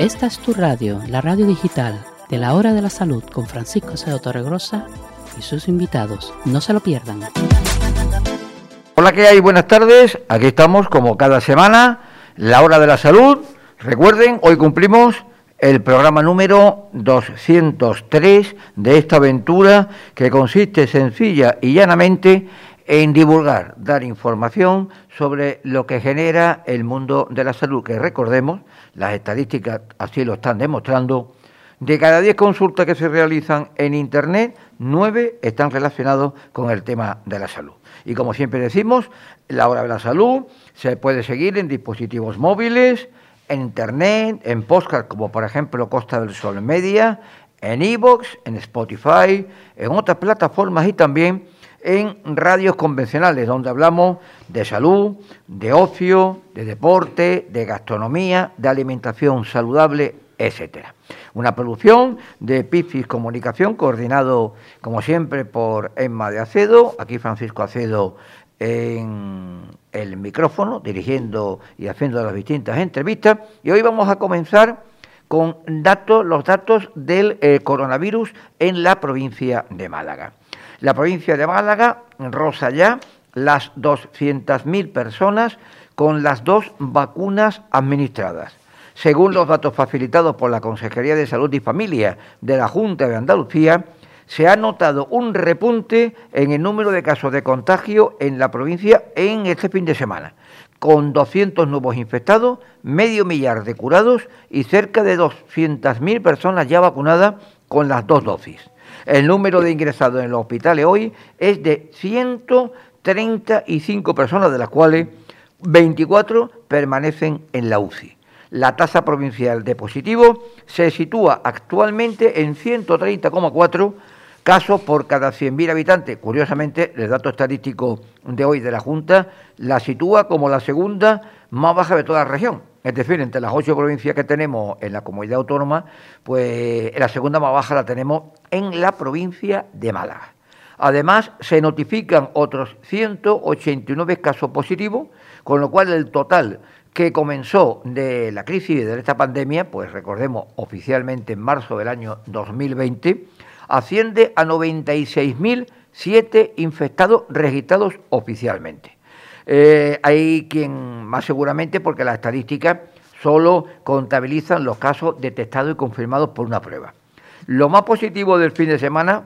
Esta es tu radio, la radio digital de la Hora de la Salud con Francisco Cedo Torregrosa y sus invitados. No se lo pierdan. Hola, ¿qué hay? Buenas tardes. Aquí estamos como cada semana, la Hora de la Salud. Recuerden, hoy cumplimos el programa número 203 de esta aventura que consiste sencilla y llanamente en divulgar, dar información sobre lo que genera el mundo de la salud, que recordemos, las estadísticas así lo están demostrando, de cada 10 consultas que se realizan en Internet, 9 están relacionados con el tema de la salud. Y como siempre decimos, la hora de la salud se puede seguir en dispositivos móviles, en Internet, en podcast como por ejemplo Costa del Sol Media, en Evox, en Spotify, en otras plataformas y también en radios convencionales, donde hablamos de salud, de ocio, de deporte, de gastronomía, de alimentación saludable, etcétera. Una producción de Pifis Comunicación, coordinado, como siempre, por Emma de Acedo, aquí Francisco Acedo en el micrófono, dirigiendo y haciendo las distintas entrevistas. Y hoy vamos a comenzar con datos, los datos del eh, coronavirus en la provincia de Málaga. La provincia de Málaga rosa ya las 200.000 personas con las dos vacunas administradas. Según los datos facilitados por la Consejería de Salud y Familia de la Junta de Andalucía, se ha notado un repunte en el número de casos de contagio en la provincia en este fin de semana, con 200 nuevos infectados, medio millar de curados y cerca de 200.000 personas ya vacunadas con las dos dosis. El número de ingresados en los hospitales hoy es de 135 personas, de las cuales 24 permanecen en la UCI. La tasa provincial de positivo se sitúa actualmente en 130,4 casos por cada 100.000 habitantes. Curiosamente, el dato estadístico de hoy de la Junta la sitúa como la segunda más baja de toda la región. Es decir, entre las ocho provincias que tenemos en la comunidad autónoma, pues la segunda más baja la tenemos en la provincia de Málaga. Además, se notifican otros 189 casos positivos, con lo cual el total que comenzó de la crisis de esta pandemia, pues recordemos oficialmente en marzo del año 2020, asciende a 96.007 infectados registrados oficialmente. Eh, hay quien más seguramente, porque las estadísticas solo contabilizan los casos detectados y confirmados por una prueba. Lo más positivo del fin de semana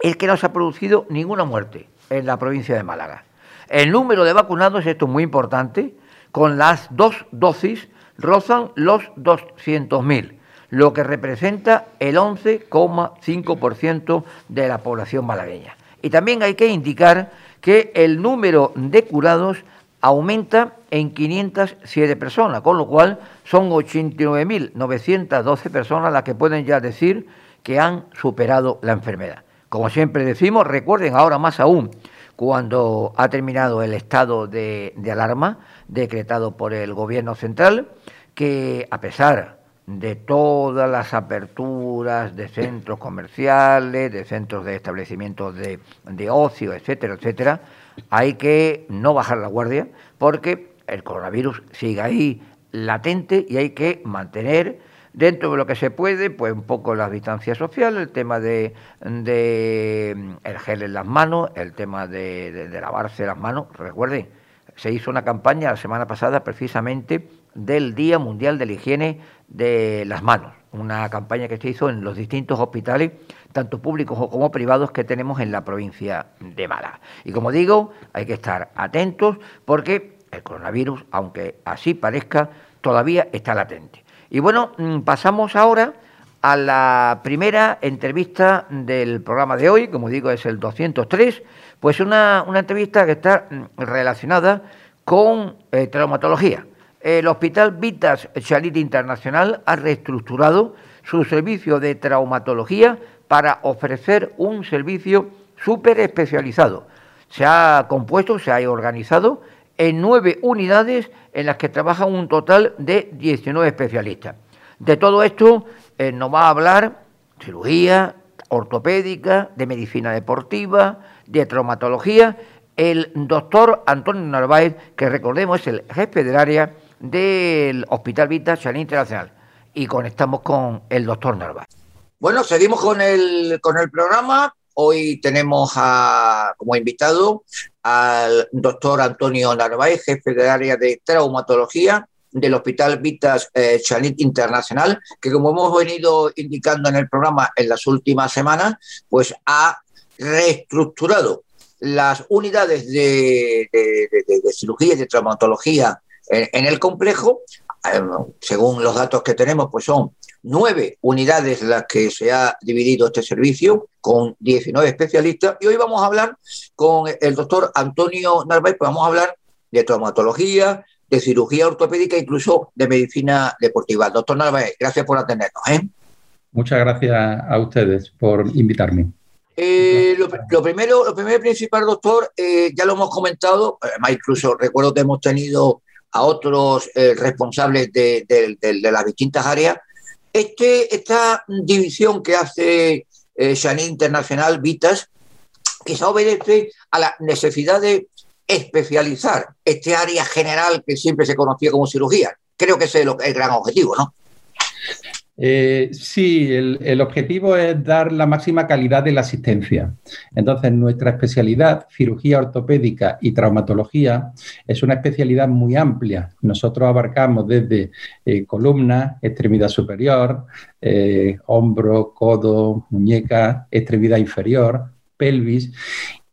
es que no se ha producido ninguna muerte en la provincia de Málaga. El número de vacunados, esto es muy importante, con las dos dosis rozan los 200.000, lo que representa el 11,5% de la población malagueña. Y también hay que indicar que el número de curados aumenta en 507 personas, con lo cual son 89.912 personas las que pueden ya decir que han superado la enfermedad. Como siempre decimos, recuerden ahora más aún, cuando ha terminado el estado de, alarma decretado por el Gobierno central, que a pesar de todas las aperturas de centros comerciales, de centros de establecimientos de, ocio, etcétera, etcétera, hay que no bajar la guardia porque el coronavirus sigue ahí latente y hay que mantener dentro de lo que se puede, pues un poco la distancia social, el tema de, el gel en las manos, el tema de lavarse las manos. Recuerden, se hizo una campaña la semana pasada precisamente del Día Mundial de la Higiene de las Manos, una campaña que se hizo en los distintos hospitales, tanto públicos como privados que tenemos en la provincia de Málaga. Y como digo, hay que estar atentos porque el coronavirus, aunque así parezca, todavía está latente. Y bueno, mm, pasamos ahora a la primera entrevista del programa de hoy, como digo, es el 203, pues una, entrevista que está relacionada con eh, traumatología el Hospital Vitas Chalit Internacional ha reestructurado su servicio de traumatología para ofrecer un servicio súper especializado. Se ha compuesto, se ha organizado en nueve unidades en las que trabajan un total de 19 especialistas. De todo esto eh, nos va a hablar cirugía, ortopédica, de medicina deportiva, de traumatología, el doctor Antonio Narváez, que recordemos es el jefe del área del Hospital Vita Chalín Internacional. y conectamos con el doctor Narváez. Bueno, seguimos con el, con el programa. Hoy tenemos como invitado al doctor Antonio Narváez, jefe de área de traumatología del Hospital Vitas eh, Chanit Internacional, que como hemos venido indicando en el programa en las últimas semanas, pues ha reestructurado las unidades de, cirugía y de traumatología en, el complejo, eh, según los datos que tenemos, pues son nueve unidades las que se ha dividido este servicio, con 19 especialistas. Y hoy vamos a hablar con el doctor Antonio Narváez, pues vamos a hablar de traumatología, de cirugía ortopédica, incluso de medicina deportiva. Doctor Narváez, gracias por atendernos. ¿eh? Muchas gracias a ustedes por invitarme. Eh, lo, primero, lo primero principal, doctor, eh, ya lo hemos comentado, además incluso recuerdo que hemos tenido a otros eh, responsables de, las distintas áreas. Este, esta división que hace eh, Internacional, Vitas, quizá obedece a la necesidad de especializar este área general que siempre se conocía como cirugía. Creo que ese es el gran objetivo, ¿no? Eh, sí, el, objetivo es dar la máxima calidad de la asistencia. Entonces, nuestra especialidad, cirugía ortopédica y traumatología, es una especialidad muy amplia. Nosotros abarcamos desde eh, columna, extremidad superior, eh, hombro, codo, muñeca, extremidad inferior, pelvis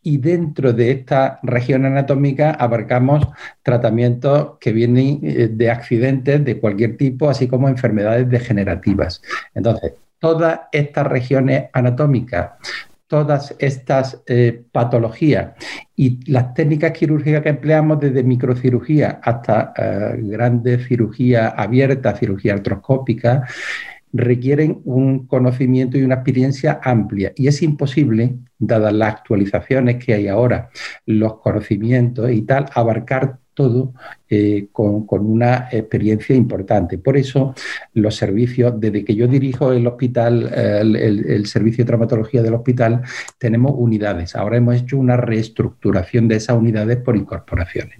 y dentro de esta región anatómica abarcamos tratamientos que vienen eh, de accidentes de cualquier tipo, así como enfermedades degenerativas. Entonces, todas estas regiones anatómicas, todas estas eh, patologías y las técnicas quirúrgicas que empleamos desde microcirugía hasta eh, grandes cirugía abierta, cirugía artroscópica, requieren un conocimiento y una experiencia amplia. Y es imposible, dadas las actualizaciones que hay ahora, los conocimientos y tal, abarcar todo eh, con, una experiencia importante. Por eso los servicios, desde que yo dirijo el hospital, el, servicio de traumatología del hospital, tenemos unidades. Ahora hemos hecho una reestructuración de esas unidades por incorporaciones.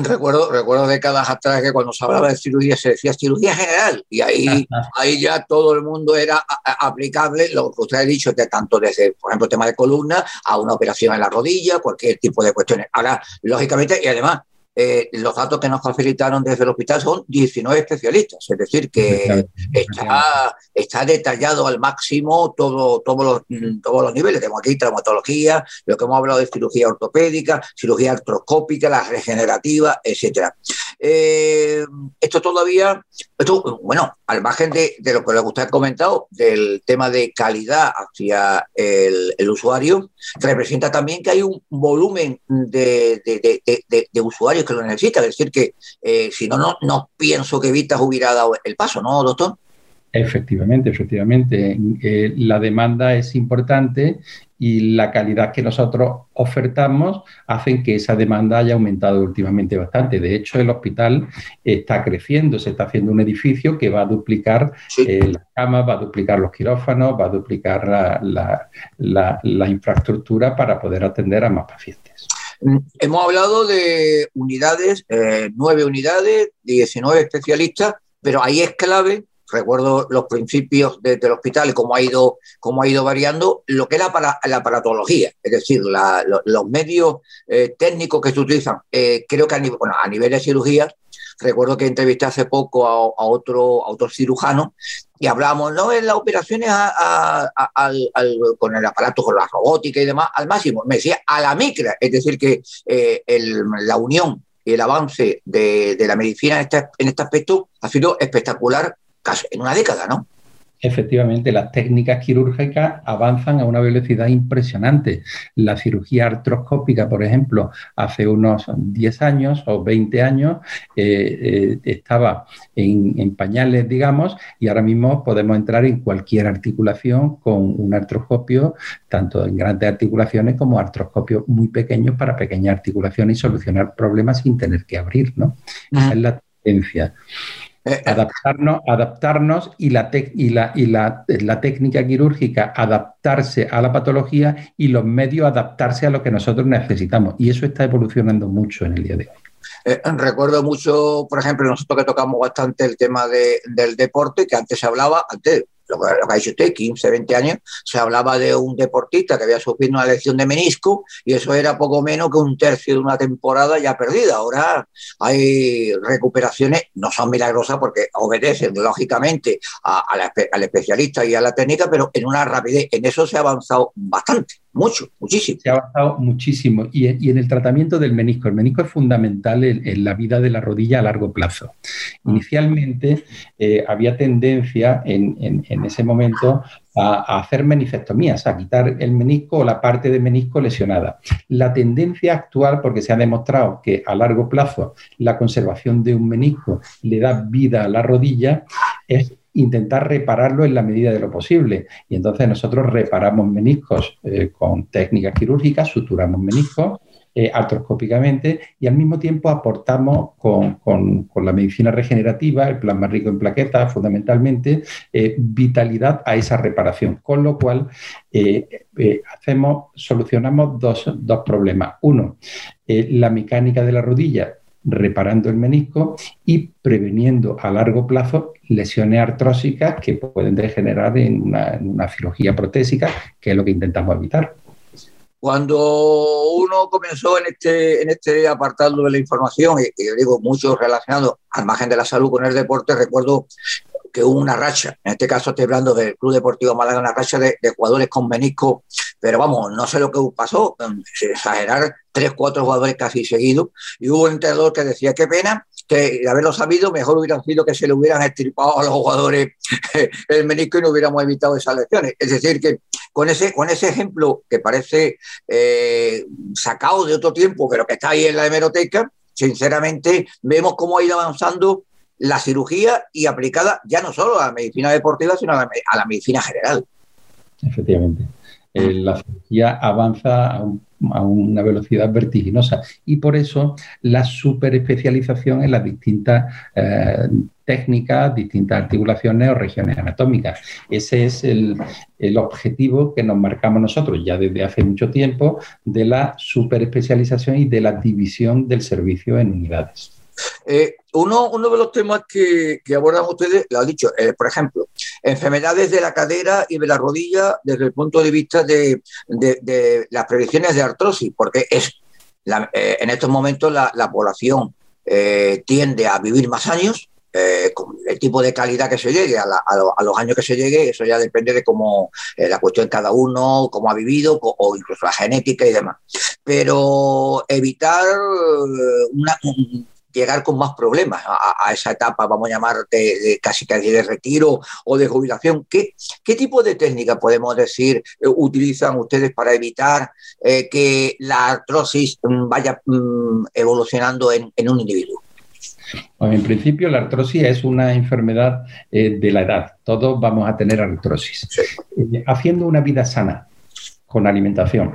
Recuerdo, recuerdo décadas atrás que cuando se hablaba de cirugía se decía cirugía general y ahí, ahí ya todo el mundo era aplicable, lo que usted ha dicho, de tanto desde, por ejemplo, tema de columna a una operación en la rodilla, cualquier tipo de cuestiones. Ahora, lógicamente, y además, eh, los datos que nos facilitaron desde el hospital son 19 especialistas, es decir, que está, está detallado al máximo todo, todos, los, todos los niveles. Tenemos aquí traumatología, lo que hemos hablado de cirugía ortopédica, cirugía artroscópica, la regenerativa, etcétera. Eh, esto todavía, esto, bueno, al margen de, lo que usted ha comentado, del tema de calidad hacia el, usuario, representa también que hay un volumen de, usuarios que lo necesita. Es decir, que eh, si no, no, no pienso que Vitas hubiera dado el paso, ¿no, doctor? Efectivamente, efectivamente. Eh, la demanda es importante y la calidad que nosotros ofertamos hacen que esa demanda haya aumentado últimamente bastante. De hecho, el hospital está creciendo, se está haciendo un edificio que va a duplicar eh, las camas, va a duplicar los quirófanos, va a duplicar la infraestructura para poder atender a más pacientes. Mm, hemos hablado de unidades, eh, nueve unidades, 19 especialistas, pero ahí es clave, recuerdo los principios del hospital y cómo ha ido, cómo ha ido variando, lo que es la, la aparatología, es decir, los medios eh, técnicos que se utilizan. Eh, creo que a, a nivel de cirugía, recuerdo que entrevisté hace poco a, otro, a cirujano y hablábamos, ¿no? En las operaciones con el aparato, con la robótica y demás, al máximo. Me decía a la micra, es decir, que eh, la unión y el avance de, la medicina este, en este aspecto ha sido espectacular casi en una década, ¿no? Efectivamente, las técnicas quirúrgicas avanzan a una velocidad impresionante. La cirugía artroscópica, por ejemplo, hace unos 10 años o 20 años eh, eh, estaba en, pañales, digamos, y ahora mismo podemos entrar en cualquier articulación con un artroscopio, tanto en grandes articulaciones como artroscopios muy pequeños para pequeñas articulaciones y solucionar problemas sin tener que abrir, ¿no? Esa es la tendencia. Eh, adaptarnos, adaptarnos y, la, y, la, y la, técnica quirúrgica adaptarse a la patología y los medios adaptarse a lo que nosotros necesitamos. Y eso está evolucionando mucho en el día de hoy. Eh, recuerdo mucho, por ejemplo, nosotros que tocamos bastante el tema del deporte, que antes se hablaba, antes lo que, ha dicho usted, 15, 20 años, se hablaba de un deportista que había sufrido una lesión de menisco y eso era poco menos que un tercio de una temporada ya perdida. Ahora hay recuperaciones, no son milagrosas porque obedecen lógicamente al especialista y a la técnica, pero en una rapidez. En eso se ha avanzado bastante. Mucho, muchísimo. Se ha avanzado muchísimo. Y, y, en el tratamiento del menisco, el menisco es fundamental en, la vida de la rodilla a largo plazo. Ah. Inicialmente eh, había tendencia en, en, ese momento a, hacer meniscectomías, a quitar el menisco o la parte de menisco lesionada. La tendencia actual, porque se ha demostrado que a largo plazo la conservación de un menisco le da vida a la rodilla, es intentar repararlo en la medida de lo posible. Y entonces nosotros reparamos meniscos eh, con técnicas quirúrgicas, suturamos meniscos eh, artroscópicamente y al mismo tiempo aportamos con, la medicina regenerativa, el plasma rico en plaquetas fundamentalmente, eh, vitalidad a esa reparación. Con lo cual hacemos, solucionamos dos, dos problemas. Uno, la mecánica de la rodilla reparando el menisco y preveniendo a largo plazo lesiones artrósicas que pueden degenerar en una, cirugía protésica, que es lo que intentamos evitar. Cuando uno comenzó en este, en este apartado de la información, y, yo digo mucho relacionado al margen de la salud con el deporte, recuerdo que hubo una racha, en este caso estoy hablando del Club Deportivo Málaga, una racha de, jugadores con menisco, pero vamos, no sé lo que pasó, exagerar tres, cuatro jugadores casi seguidos, y hubo un entrenador que decía, qué pena, que de haberlo sabido, mejor hubiera sido que se le hubieran estirpado a los jugadores el menisco y no hubiéramos evitado esas lesiones. Es decir, que con ese, con ese ejemplo que parece eh, sacado de otro tiempo, pero que está ahí en la hemeroteca, sinceramente vemos cómo ha ido avanzando la cirugía y aplicada ya no solo a la medicina deportiva, sino a la, medicina general. Efectivamente. Eh, la cirugía avanza a, una velocidad vertiginosa y por eso la superespecialización en las distintas eh, técnicas, distintas articulaciones o regiones anatómicas. Ese es el, el, objetivo que nos marcamos nosotros ya desde hace mucho tiempo de la superespecialización y de la división del servicio en unidades. Eh, uno, uno, de los temas que, abordan ustedes, lo ha dicho, eh, por ejemplo, enfermedades de la cadera y de la rodilla desde el punto de vista de, las previsiones de artrosis, porque es eh, en estos momentos la, población tiende a vivir más años, con el tipo de calidad que se llegue, a, los años que se llegue, eso ya depende de cómo la cuestión cada uno, cómo ha vivido o incluso la genética y demás. Pero evitar una, llegar con más problemas a, esa etapa, vamos a llamar de, casi casi de retiro o de jubilación. ¿Qué, qué tipo de técnica podemos decir eh, utilizan ustedes para evitar eh, que la artrosis mm, vaya mm, evolucionando en, un individuo? en principio, la artrosis es una enfermedad eh, de la edad. Todos vamos a tener artrosis. haciendo una vida sana, con alimentación,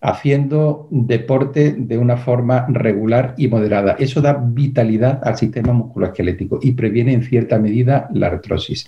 haciendo deporte de una forma regular y moderada. Eso da vitalidad al sistema musculoesquelético y previene en cierta medida la artrosis.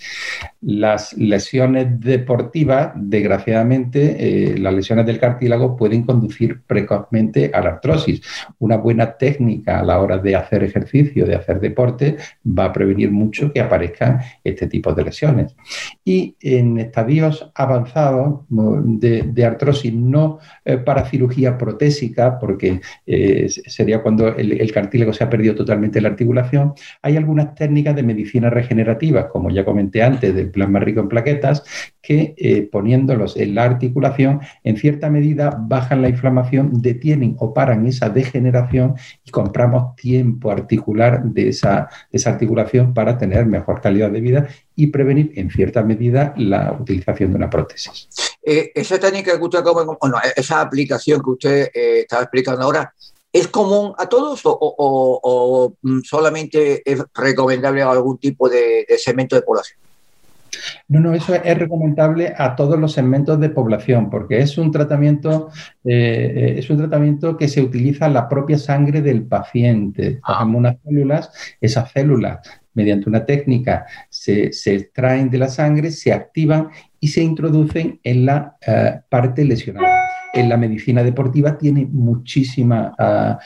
Las lesiones deportivas, desgraciadamente, eh, las lesiones del cartílago pueden conducir precozmente a la artrosis. Una buena técnica a la hora de hacer ejercicio, de hacer deporte, va a prevenir mucho que aparezcan este tipo de lesiones. Y en estadios avanzados de, artrosis, no eh, para cirugía protésica, porque eh, sería cuando el, cartílago se ha perdido totalmente la articulación, hay algunas técnicas de medicina regenerativa, como ya comenté antes, del plasma rico en plaquetas, que eh, poniéndolos en la articulación, en cierta medida bajan la inflamación, detienen o paran esa degeneración y compramos tiempo articular de esa, esa articulación para tener mejor calidad de vida y prevenir en cierta medida la utilización de una prótesis. Eh, esa técnica que usted esa aplicación que usted eh, estaba explicando ahora, ¿es común a todos o, mm, solamente es recomendable a algún tipo de, segmento de población? No, no, eso es recomendable a todos los segmentos de población, porque es un tratamiento, eh, es un tratamiento que se utiliza la propia sangre del paciente. Unas células, esas células mediante una técnica se, se, extraen de la sangre, se activan y se introducen en la eh, parte lesionada. en la medicina deportiva tiene muchísimas ah,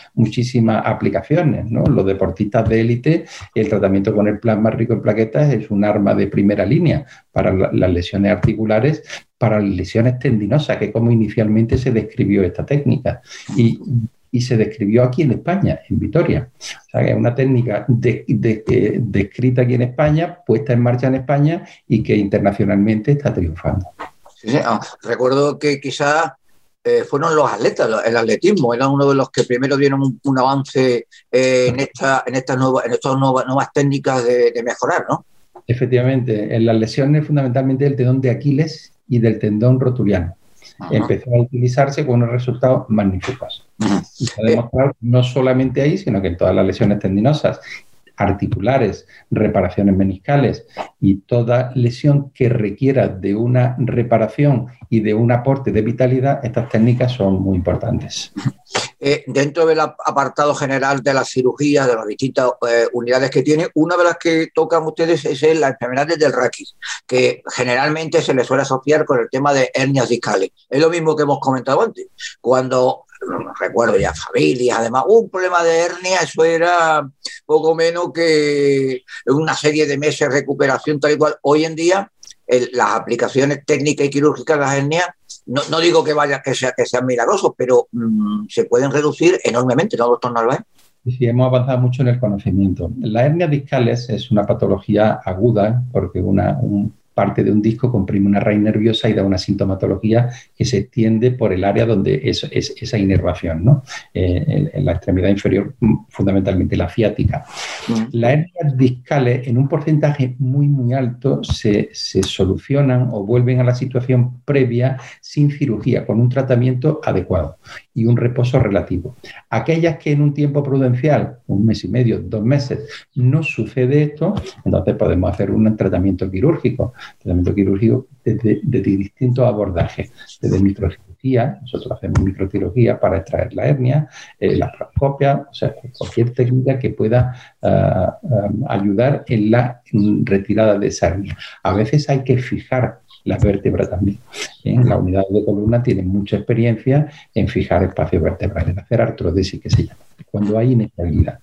aplicaciones. ¿no? Los deportistas de élite, el tratamiento con el plasma rico en plaquetas es un arma de primera línea para las lesiones articulares, para las lesiones tendinosas, que como inicialmente se describió esta técnica. Y y se describió aquí en España, en Vitoria. O sea, que es una técnica descrita aquí en España, puesta en marcha en España y que internacionalmente está triunfando. Ah, recuerdo que quizás eh, fueron los atletas, el atletismo, era uno de los que primero dieron un, avance eh, en, esta, en, estas nuevas, en estas nuevas, nuevas técnicas de, de, mejorar, ¿no? Efectivamente, en las lesiones fundamentalmente del tendón de Aquiles y del tendón rotuliano empezó a utilizarse con unos resultados magníficos. Y se ha demostrado no solamente ahí, sino que en todas las lesiones tendinosas, articulares, reparaciones meniscales y toda lesión que requiera de una reparación y de un aporte de vitalidad, estas técnicas son muy importantes. Eh, dentro del apartado general de las cirugías, de las distintas eh, unidades que tiene, una de las que tocan ustedes es las enfermedades del raquis, que generalmente se le suele asociar con el tema de hernias discales. Es lo mismo que hemos comentado antes. Cuando recuerdo ya familias, además, un problema de hernia, eso era poco menos que una serie de meses de recuperación tal cual. Hoy en día, las aplicaciones técnicas y quirúrgicas de las hernias no, digo que vaya que, sea, que sean milagrosos, pero mm, se pueden reducir enormemente, ¿no, doctor Narváez? Sí, hemos avanzado mucho en el conocimiento. La hernia discales es una patología aguda porque una, un parte de un disco comprime una raíz nerviosa y da una sintomatología que se extiende por el área donde es, esa inervación, ¿no? Eh, en, la extremidad inferior, mm, fundamentalmente la ciática. Mm. Las hernias discales, en un porcentaje muy, muy alto, se, se, solucionan o vuelven a la situación previa sin cirugía, con un tratamiento adecuado y un reposo relativo. Aquellas que en un tiempo prudencial, un mes y medio, dos meses, no sucede esto, entonces podemos hacer un tratamiento quirúrgico tratamiento quirúrgico desde, distintos abordajes, desde microcirugía, nosotros hacemos microcirugía para extraer la hernia, eh, la proscopia, o sea, cualquier técnica que pueda ah, ah, ayudar en la retirada de esa hernia. A veces hay que fijar la vértebra también. En la unidad de columna tienen mucha experiencia en fijar espacios vertebrales, en hacer artrodesis que se llama, cuando hay inestabilidad.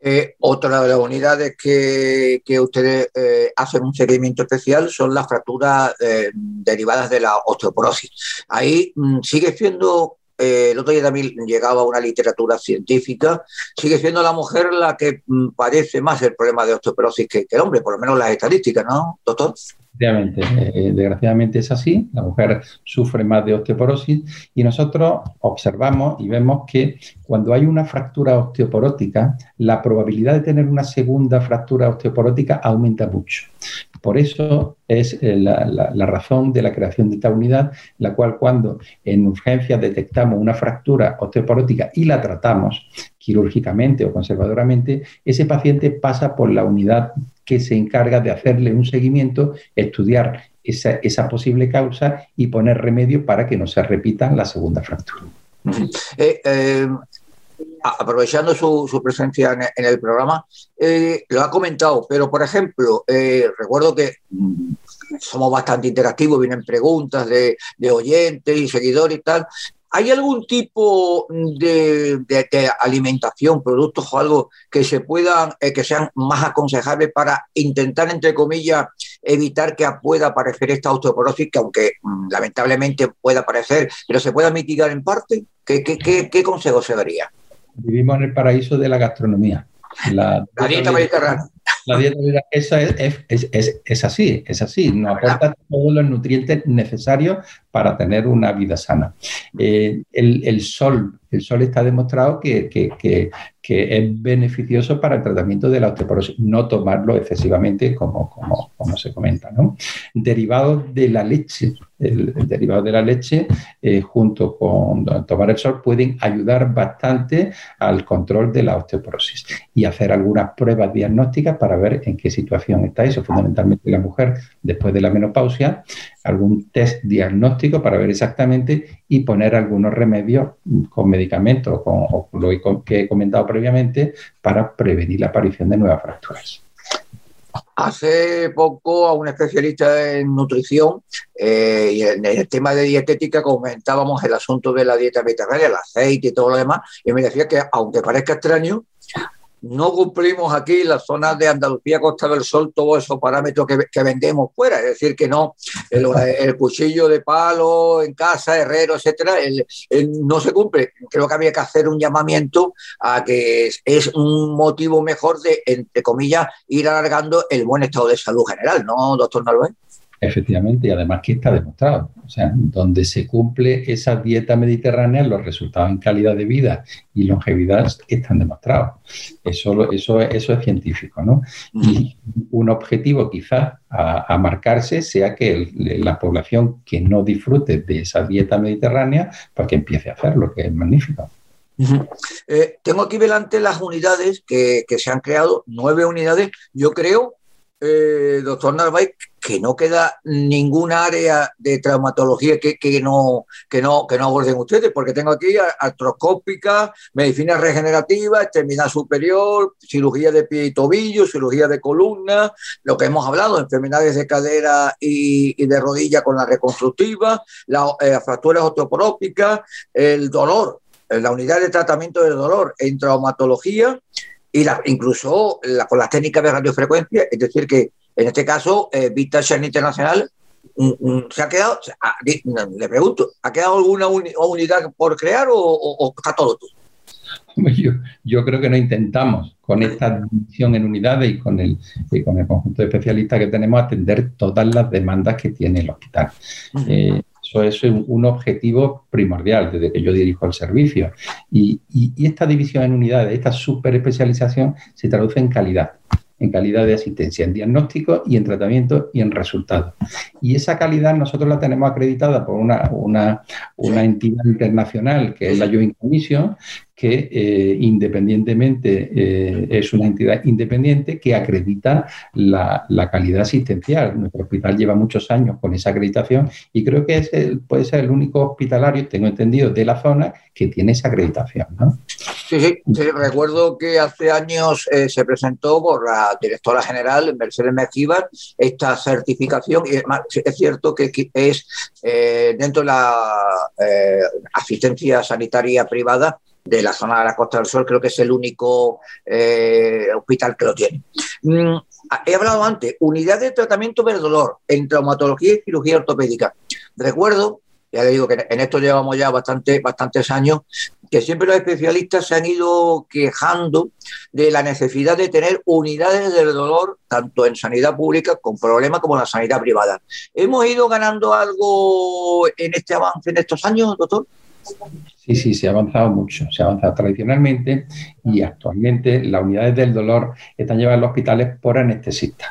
Eh, otra de las unidades que, ustedes eh, hacen un seguimiento especial son las fracturas eh, derivadas de la osteoporosis. Ahí mm, sigue siendo, el otro día también llegaba una literatura científica, sigue siendo la mujer la que mm, padece más el problema de osteoporosis que, que el hombre, por lo menos las estadísticas, ¿no, doctor? Eh, desgraciadamente es así, la mujer sufre más de osteoporosis y nosotros observamos y vemos que cuando hay una fractura osteoporótica, la probabilidad de tener una segunda fractura osteoporótica aumenta mucho. Por eso es eh, la, razón de la creación de esta unidad, la cual cuando en urgencias detectamos una fractura osteoporótica y la tratamos quirúrgicamente o conservadoramente, ese paciente pasa por la unidad que se encarga de hacerle un seguimiento, estudiar esa, posible causa y poner remedio para que no se repita la segunda fractura. Eh, eh, aprovechando su, presencia en, el programa, eh, lo ha comentado, pero por ejemplo, recuerdo que mm, somos bastante interactivos, vienen preguntas de, de oyentes y seguidores y tal, ¿Hay algún tipo de, alimentación, productos o algo que se puedan, eh, que sean más aconsejables para intentar, entre comillas, evitar que pueda aparecer esta osteoporosis, que aunque mm, lamentablemente pueda aparecer, pero se pueda mitigar en parte? ¿Qué, qué, consejo se daría? Vivimos en el paraíso de la gastronomía. La, dieta mediterránea. La dieta esa es, es, es, así, es así. Nos aporta todos los nutrientes necesarios para tener una vida sana. Eh, el, el, sol, el sol está demostrado que, que, que, que, es beneficioso para el tratamiento de la osteoporosis, no tomarlo excesivamente como, como, como se comenta. ¿no? Derivados de la leche, el, derivado de la leche, eh, junto con tomar el sol, pueden ayudar bastante al control de la osteoporosis y hacer algunas pruebas diagnósticas para ver en qué situación está eso, fundamentalmente la mujer después de la menopausia, algún test diagnóstico para ver exactamente y poner algunos remedios con medicamentos o lo que he comentado previamente para prevenir la aparición de nuevas fracturas. Hace poco a un especialista en nutrición eh, y en el tema de dietética comentábamos el asunto de la dieta mediterránea, el aceite y todo lo demás, y me decía que aunque parezca extraño, no cumplimos aquí las zonas de Andalucía, Costa del Sol, todos esos parámetros que, vendemos fuera. Es decir, que no, el, cuchillo de palo en casa, herrero, etcétera, no se cumple. Creo que había que hacer un llamamiento a que es, un motivo mejor de, entre comillas, ir alargando el buen estado de salud general, ¿no, doctor Narváez? Efectivamente, y además que está demostrado. O sea, donde se cumple esa dieta mediterránea, los resultados en calidad de vida y longevidad están demostrados. Eso, eso, eso es científico, ¿no? Y un objetivo quizás a, marcarse sea que la población que no disfrute de esa dieta mediterránea, pues que empiece a hacerlo, que es magnífico. Eh, tengo aquí delante las unidades que, que, se han creado, nueve unidades. Yo creo eh, doctor Narváez, que no queda ninguna área de traumatología que, no, que, no, que no aborden ustedes, porque tengo aquí artroscópica, medicina regenerativa, extremidad superior, cirugía de pie y tobillo, cirugía de columna, lo que hemos hablado, enfermedades de cadera y, de rodilla con la reconstructiva, las eh, fracturas osteoporópicas, el dolor, la unidad de tratamiento del dolor en traumatología y la, incluso con las técnicas de radiofrecuencia, es decir, que en este caso, eh, Vista Internacional mm, mm, se ha quedado, ah, le pregunto, ¿ha quedado alguna unidad por crear o, está todo tú? Yo, yo, creo que no intentamos con esta división en unidades y con el, con el conjunto de especialistas que tenemos atender todas las demandas que tiene el hospital. Eso, es un objetivo primordial desde que yo dirijo el servicio. Y, y, esta división en unidades, esta super especialización, se traduce en calidad en calidad de asistencia, en diagnóstico y en tratamiento y en resultados. Y esa calidad nosotros la tenemos acreditada por una, una, una entidad internacional que es la Joint Commission, que eh, independientemente eh, es una entidad independiente que acredita la, calidad asistencial. Nuestro hospital lleva muchos años con esa acreditación y creo que es puede ser el único hospitalario, tengo entendido, de la zona que tiene esa acreditación. Sí, sí, recuerdo que hace años eh, se presentó por la directora general, Mercedes Mejíbar, esta certificación y es cierto que es dentro de la asistencia sanitaria privada de la zona de la Costa del Sol, creo que es el único eh, hospital que lo tiene. Mm, he hablado antes, unidad de tratamiento del dolor en traumatología y cirugía ortopédica. Recuerdo, ya le digo que en esto llevamos ya bastante, bastantes años, que siempre los especialistas se han ido quejando de la necesidad de tener unidades del dolor, tanto en sanidad pública con problemas como en la sanidad privada. ¿Hemos ido ganando algo en este avance en estos años, doctor? Sí, sí, se ha avanzado mucho. Se ha avanzado tradicionalmente y actualmente las unidades del dolor están llevadas a los hospitales por anestesistas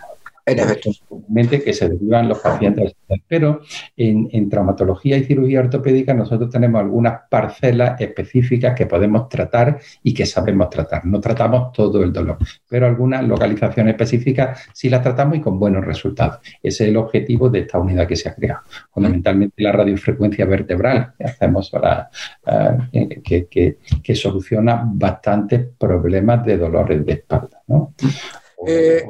que se derivan los pacientes. Pero en, traumatología y cirugía ortopédica nosotros tenemos algunas parcelas específicas que podemos tratar y que sabemos tratar. No tratamos todo el dolor, pero algunas localizaciones específicas sí las tratamos y con buenos resultados. Ese es el objetivo de esta unidad que se ha creado. Fundamentalmente la radiofrecuencia vertebral que hacemos para, eh, que, soluciona bastantes problemas de dolores de espalda. Eh,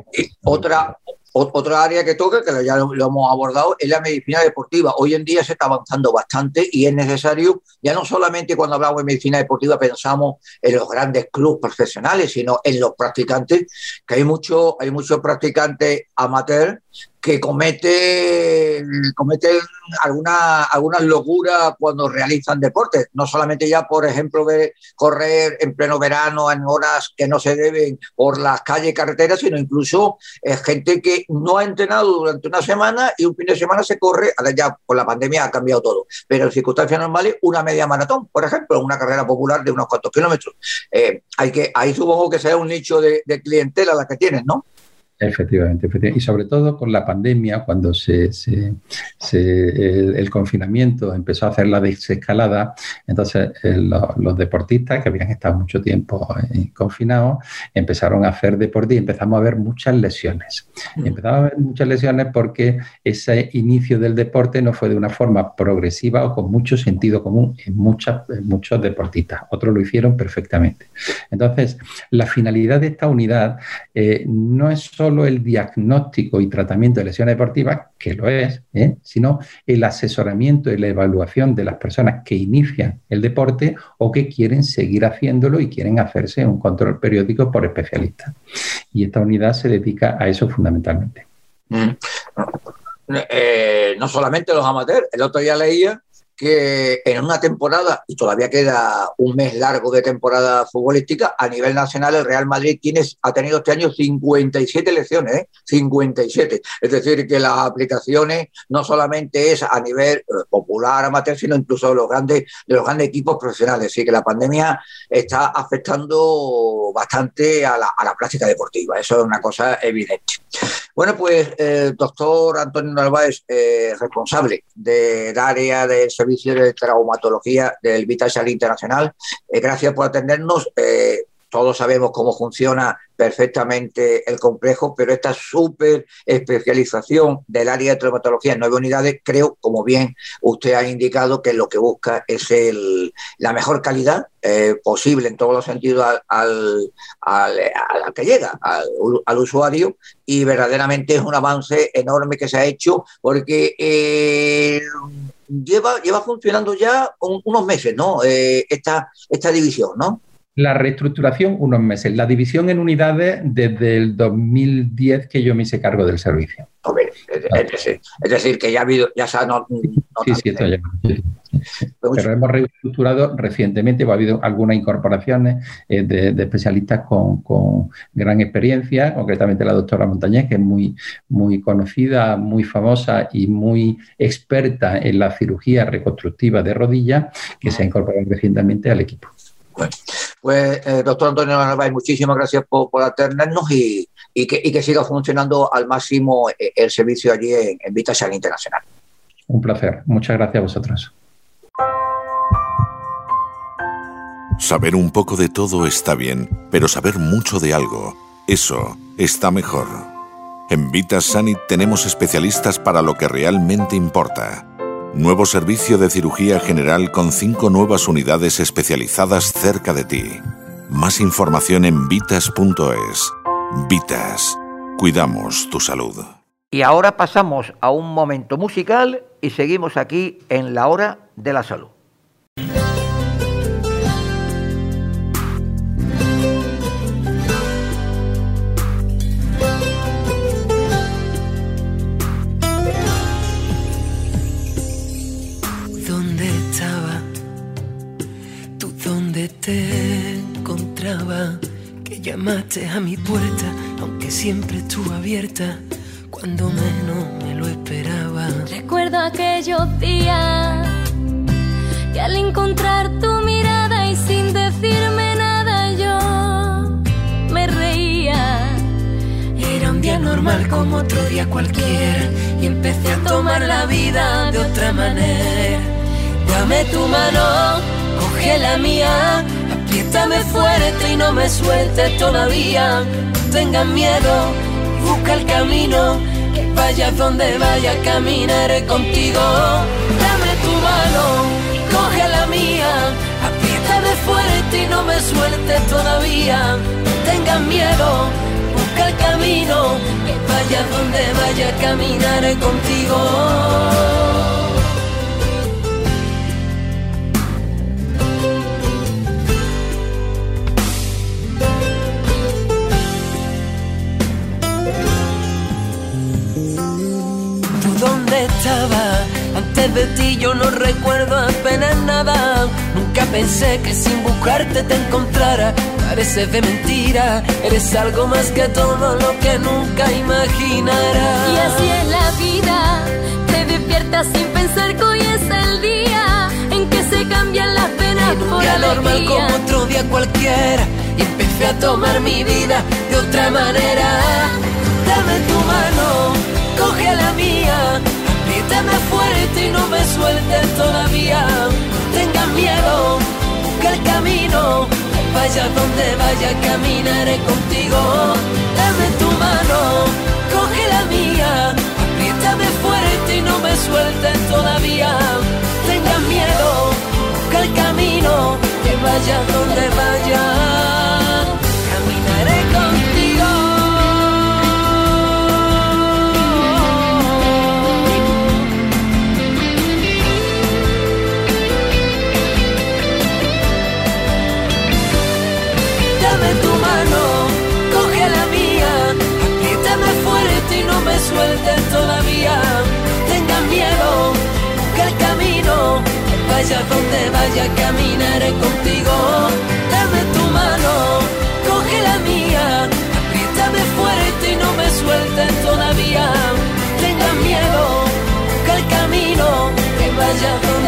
otra, otra área que toca, que ya lo, hemos abordado, es la medicina deportiva. Hoy en día se está avanzando bastante y es necesario, ya no solamente cuando hablamos de medicina deportiva pensamos en los grandes clubes profesionales, sino en los practicantes, que hay, mucho, hay muchos practicantes amateurs que cometen, cometen alguna, algunas locuras cuando realizan deportes. No solamente ya, por ejemplo, de correr en pleno verano en horas que no se deben por las calles y carreteras, sino incluso eh, gente que no ha entrenado durante una semana y un fin de semana se corre, ahora ya por la pandemia ha cambiado todo, pero en circunstancias normales una media maratón, por ejemplo, una carrera popular de unos cuantos kilómetros. Eh, hay que, ahí supongo que será un nicho de, de clientela la que tienen, ¿no? Efectivamente, efectivamente, y sobre todo con la pandemia, cuando se, el, confinamiento empezó a hacer la desescalada, entonces eh, los deportistas que habían estado mucho tiempo eh, confinados empezaron a hacer deporte y empezamos a ver muchas lesiones. Mm. empezamos a ver muchas lesiones porque ese inicio del deporte no fue de una forma progresiva o con mucho sentido común en, muchas, muchos deportistas. Otros lo hicieron perfectamente. Entonces, la finalidad de esta unidad eh, no es solo solo el diagnóstico y tratamiento de lesiones deportivas, que lo es, ¿eh? sino el asesoramiento y la evaluación de las personas que inician el deporte o que quieren seguir haciéndolo y quieren hacerse un control periódico por especialistas. Y esta unidad se dedica a eso fundamentalmente. Mm. Eh, no solamente los amateurs, el otro día leía que en una temporada, y todavía queda un mes largo de temporada futbolística, a nivel nacional el Real Madrid tiene, ha tenido este año 57 elecciones, ¿eh? 57. Es decir, que las aplicaciones no solamente es a nivel eh, popular, amateur, sino incluso de los grandes, de los grandes equipos profesionales. Así que la pandemia está afectando bastante a la, a la práctica deportiva. Eso es una cosa evidente. Bueno, pues el doctor Antonio Narváez, eh, responsable del área del servicio de traumatología del Vital Internacional, eh, gracias por atendernos. Eh, todos sabemos cómo funciona perfectamente el complejo, pero esta súper especialización del área de traumatología en nueve unidades, creo, como bien usted ha indicado, que lo que busca es el, la mejor calidad eh, posible en todos los sentidos al, al, que llega, al, usuario, y verdaderamente es un avance enorme que se ha hecho porque... Eh, lleva, lleva funcionando ya unos meses, ¿no? Eh, esta, esta división, ¿no? La reestructuración, unos meses. La división en unidades desde el 2010 que yo me hice cargo del servicio. es, decir, que ya ha habido, ya se ha sí, sí, esto ya. Pero hemos reestructurado recientemente, ha habido algunas incorporaciones eh, de, especialistas con, gran experiencia, concretamente la doctora Montañez, que es muy, muy conocida, muy famosa y muy experta en la cirugía reconstructiva de rodilla, que se ha incorporado recientemente al equipo. Bueno, pues eh, doctor Antonio Narváez, muchísimas gracias por, atendernos y, que, siga funcionando al máximo eh, el servicio allí en, en Vita Internacional. Un placer. Muchas gracias a vosotros. Saber un poco de todo está bien, pero saber mucho de algo, eso está mejor. En Vita Sanit tenemos especialistas para lo que realmente importa Nuevo servicio de cirugía general con cinco nuevas unidades especializadas cerca de ti. Más información en vitas.es. Vitas. Cuidamos tu salud. Y ahora pasamos a un momento musical y seguimos aquí en la hora de la salud. Te encontraba, que llamaste a mi puerta, aunque siempre estuvo abierta, cuando menos me lo esperaba. Recuerdo aquellos días que al encontrar tu mirada y sin decirme nada yo me reía. Era un día normal como otro día cualquiera y empecé a tomar la vida de otra manera. Dame tu mano, coge la mía Apriétame fuerte y no me sueltes todavía. No tengas miedo busca el camino. Que vayas donde vaya, caminaré contigo. Dame tu mano, coge la mía. Apriétame fuerte y no me sueltes todavía. No tengas miedo, busca el camino. Que vayas donde vaya, caminaré contigo. Antes de ti yo no recuerdo apenas nada. Nunca pensé que sin buscarte te encontrara. Pareces de mentira, eres algo más que todo lo que nunca imaginara. Y así es la vida, te despiertas sin pensar que hoy es el día en que se cambian las penas en un día normal como otro día cualquiera. Y empecé a tomar mi vida de otra manera. Dame tu mano, coge la mía Apriétame fuerte y no me sueltes todavía. No tengas miedo, busca el camino. Vaya donde vaya, caminaré contigo. Dame tu mano, coge la mía. Apriétame fuerte y no me sueltes todavía. No tengas miedo, busca el camino. Que vaya donde vaya, vaya, caminaré contigo, dame tu mano, coge la mía, apriétame fuerte y no me suelten todavía, tengan miedo, que el camino, que vaya donde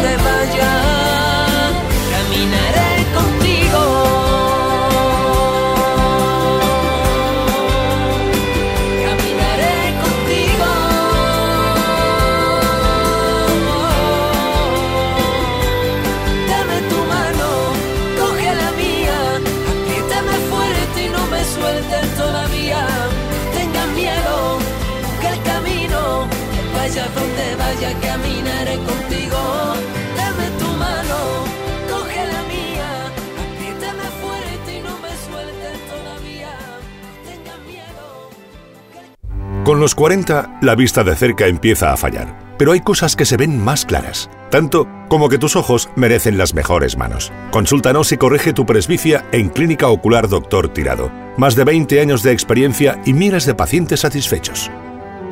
Con los 40, la vista de cerca empieza a fallar, pero hay cosas que se ven más claras, tanto como que tus ojos merecen las mejores manos. Consúltanos y corrige tu presbicia en Clínica Ocular Doctor Tirado. Más de 20 años de experiencia y miles de pacientes satisfechos.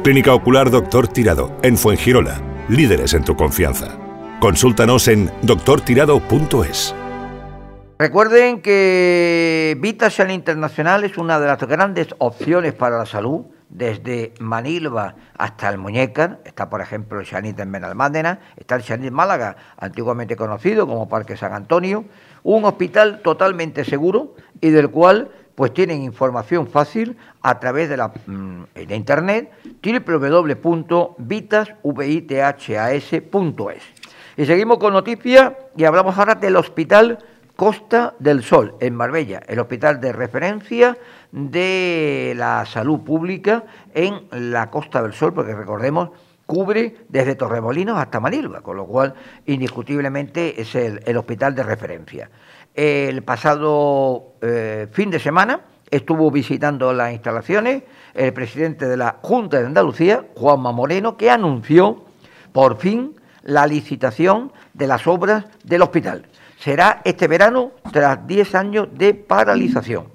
Clínica Ocular Doctor Tirado, en Fuengirola, líderes en tu confianza. Consúltanos en doctortirado.es. Recuerden que Vitasan Internacional es una de las grandes opciones para la salud desde Manilva hasta el Muñeca, está por ejemplo el Chanit en Benalmádena, está el Chanit Málaga, antiguamente conocido como Parque San Antonio, un hospital totalmente seguro y del cual pues tienen información fácil a través de la mm, de internet www.vitasvithas.es. Y seguimos con noticias y hablamos ahora del hospital Costa del Sol en Marbella, el hospital de referencia de la salud pública en la Costa del Sol, porque recordemos, cubre desde Torremolinos hasta Manilva, con lo cual indiscutiblemente es el, hospital de referencia. El pasado eh, fin de semana estuvo visitando las instalaciones el presidente de la Junta de Andalucía, Juanma Moreno, que anunció por fin la licitación de las obras del hospital. Será este verano tras 10 años de paralización.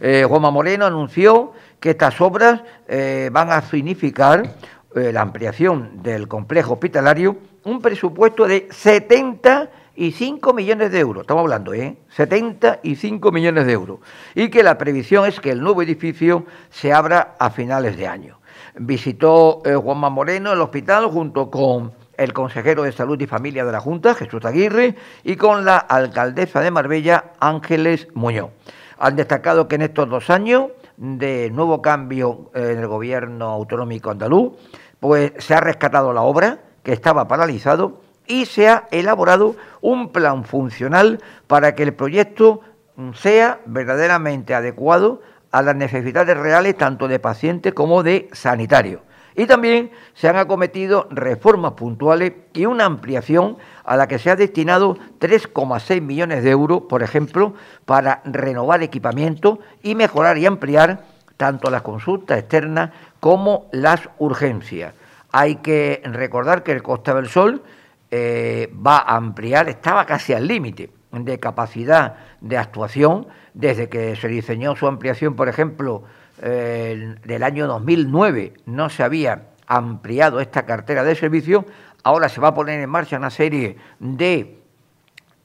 Eh, Juanma Moreno anunció que estas obras eh, van a significar eh, la ampliación del complejo hospitalario, un presupuesto de 75 millones de euros, estamos hablando, ¿eh? 75 millones de euros, y que la previsión es que el nuevo edificio se abra a finales de año. Visitó Juanma Moreno el hospital junto con el consejero de Salud y Familia de la Junta, Jesús Aguirre, y con la alcaldesa de Marbella, Ángeles Muñoz. Han destacado que en estos dos años de nuevo cambio en el gobierno autonómico andaluz, pues se ha rescatado la obra que estaba paralizado y se ha elaborado un plan funcional para que el proyecto sea verdaderamente adecuado a las necesidades reales tanto de pacientes como de sanitarios. Y también se han acometido reformas puntuales y una ampliación a la que se ha destinado 3,6 millones de euros, por ejemplo, para renovar equipamiento y mejorar y ampliar tanto las consultas externas como las urgencias. Hay que recordar que el Costa del Sol eh, va a ampliar, estaba casi al límite de capacidad de actuación desde que se diseñó su ampliación, por ejemplo, del año 2009 no se había ampliado esta cartera de servicios, ahora se va a poner en marcha una serie de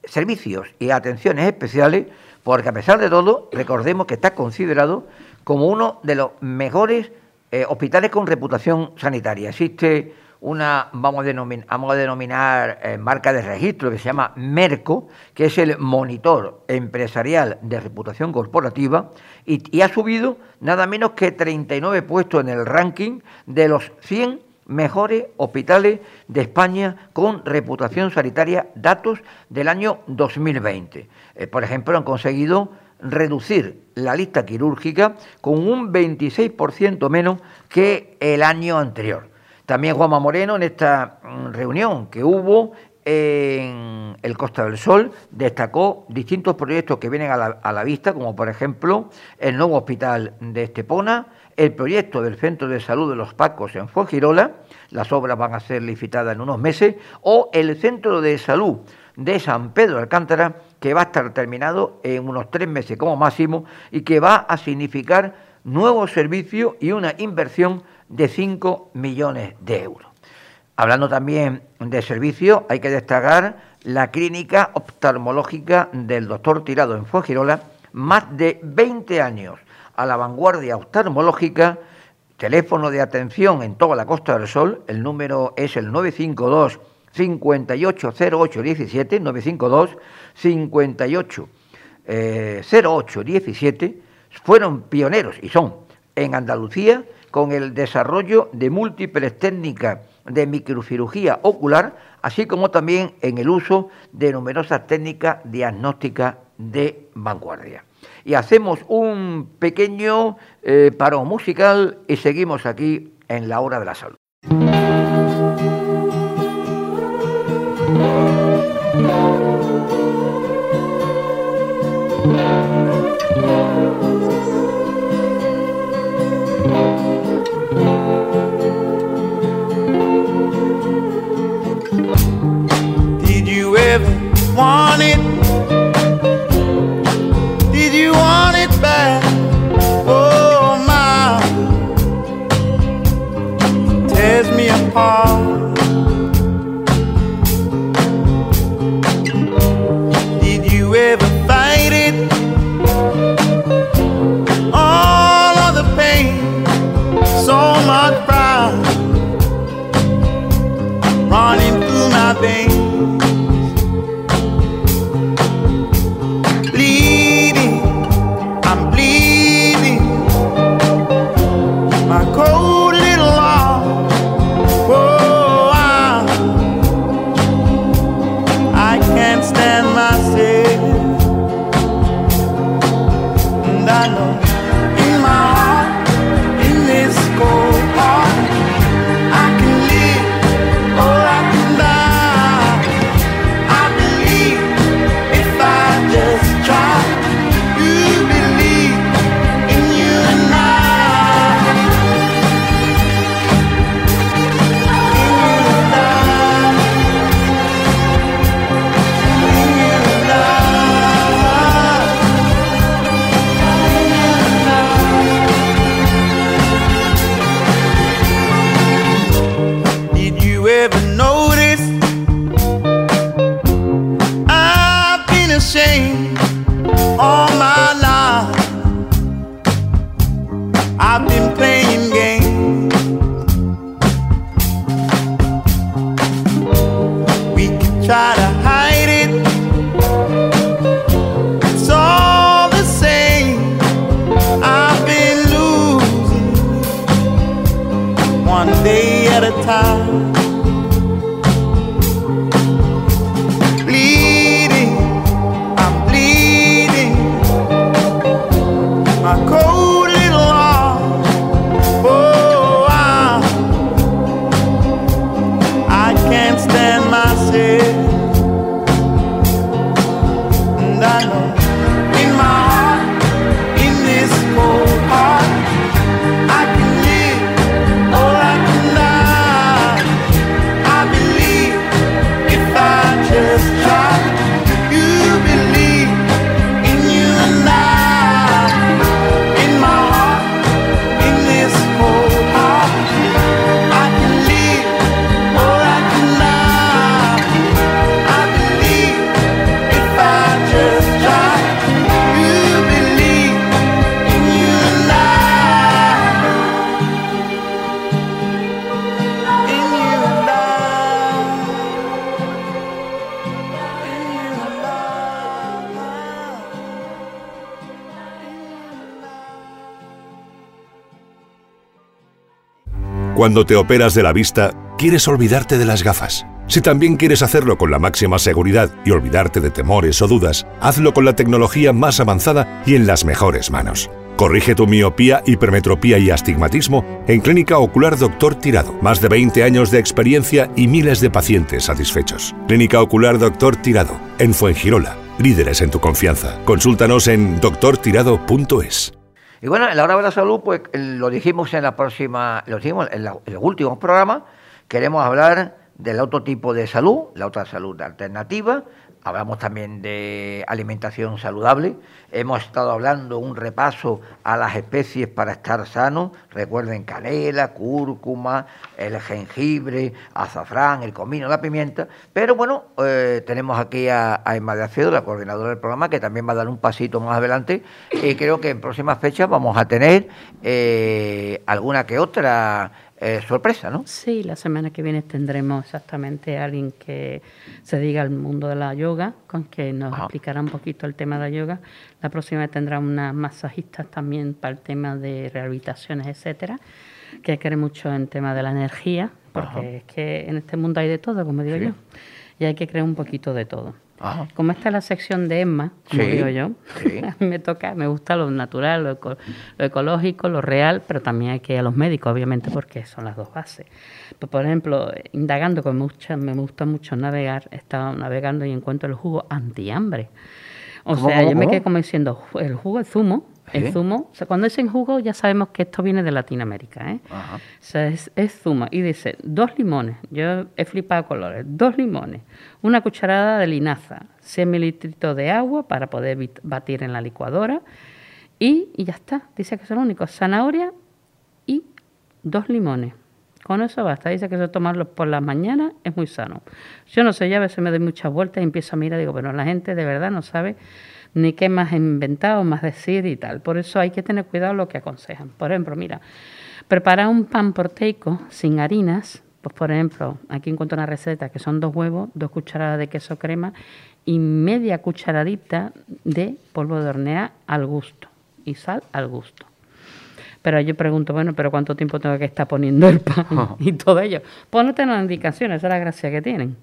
servicios y atenciones especiales, porque a pesar de todo, recordemos que está considerado como uno de los mejores eh, hospitales con reputación sanitaria. Existe una, vamos a denominar, vamos a denominar eh, marca de registro que se llama Merco, que es el monitor empresarial de reputación corporativa, y, ha subido nada menos que 39 puestos en el ranking de los 100 mejores hospitales de España con reputación sanitaria, datos del año 2020. Eh, por ejemplo, han conseguido reducir la lista quirúrgica con un 26% menos que el año anterior. También Juanma Moreno en esta mm, reunión que hubo en el Costa del Sol destacó distintos proyectos que vienen a la, vista, como por ejemplo el nuevo hospital de Estepona, el proyecto del Centro de Salud de los Pacos en Fuengirola, las obras van a ser licitadas en unos meses, o el Centro de Salud de San Pedro de Alcántara, que va a estar terminado en unos tres meses como máximo y que va a significar nuevos servicios y una inversión de 5 millones de euros. Hablando también de servicio, hay que destacar la clínica oftalmológica del doctor Tirado en Fuengirola, más de 20 años a la vanguardia oftalmológica, teléfono de atención en toda la Costa del Sol, el número es el 952 580817, 952 580817, fueron pioneros y son en Andalucía con el desarrollo de múltiples técnicas de microcirugía ocular, así como también en el uso de numerosas técnicas diagnósticas de vanguardia. Y hacemos un pequeño eh, parón musical y seguimos aquí en la hora de la salud. Cuando te operas de la vista, quieres olvidarte de las gafas. Si también quieres hacerlo con la máxima seguridad y olvidarte de temores o dudas, hazlo con la tecnología más avanzada y en las mejores manos. Corrige tu miopía, hipermetropía y astigmatismo en Clínica Ocular Doctor Tirado. Más de 20 años de experiencia y miles de pacientes satisfechos. Clínica Ocular Doctor Tirado, en Fuengirola. Líderes en tu confianza. Consúltanos en doctortirado.es. Y bueno, en la hora de la salud, pues lo dijimos en la próxima, lo dijimos en, la- en los últimos programas, queremos hablar del otro tipo de salud, la otra salud alternativa. Hablamos también de alimentación saludable. Hemos estado hablando un repaso a las especies para estar sanos. Recuerden canela, cúrcuma, el jengibre, azafrán, el comino, la pimienta. Pero bueno, eh, tenemos aquí a, a Emma de Acedo, la coordinadora del programa, que también va a dar un pasito más adelante. Y creo que en próximas fechas vamos a tener eh, alguna que otra eh, sorpresa, ¿no? Sí, la semana que viene tendremos exactamente a alguien que se diga al mundo de la yoga, con que nos Ajá. explicará un poquito el tema de la yoga. La próxima vez tendrá unas masajistas también para el tema de rehabilitaciones, etcétera, que cree mucho en tema de la energía, porque Ajá. es que en este mundo hay de todo, como digo Sí. yo, y hay que creer un poquito de todo. Ajá. Como esta es la sección de Emma, como Sí, digo yo, sí. a mí me toca, me gusta lo natural, lo, eco- lo ecológico, lo real, pero también hay que ir a los médicos, obviamente, porque son las dos bases. Pues, por ejemplo, indagando, que me gusta, me gusta mucho navegar, estaba navegando y encuentro el jugo antihambre. O ¿Cómo, sea, cómo, yo me quedé como diciendo, "Ju- el jugo, el zumo, ¿Sí? el zumo, o sea, cuando dicen jugo ya sabemos que esto viene de Latinoamérica, ¿eh? Ajá. O sea, es, es zumo. Y dice, dos limones. Yo he flipado colores. Dos limones. Una cucharada de linaza. 100 mililitros de agua para poder batir en la licuadora. Y, y ya está. Dice que es lo único. Zanahoria y dos limones. Con eso basta. Dice que eso tomarlo por las mañanas es muy sano. Yo no sé, ya a veces me doy muchas vueltas y empiezo a mirar digo, pero la gente de verdad no sabe ni qué más inventar o más decir y tal. Por eso hay que tener cuidado lo que aconsejan. Por ejemplo, mira, preparar un pan proteico sin harinas, pues por ejemplo, aquí encuentro una receta que son dos huevos, dos cucharadas de queso crema y media cucharadita de polvo de hornear al gusto y sal al gusto. Pero yo pregunto, bueno, pero ¿cuánto tiempo tengo que estar poniendo el pan y todo ello? Pues no las indicaciones, esa es la gracia que tienen.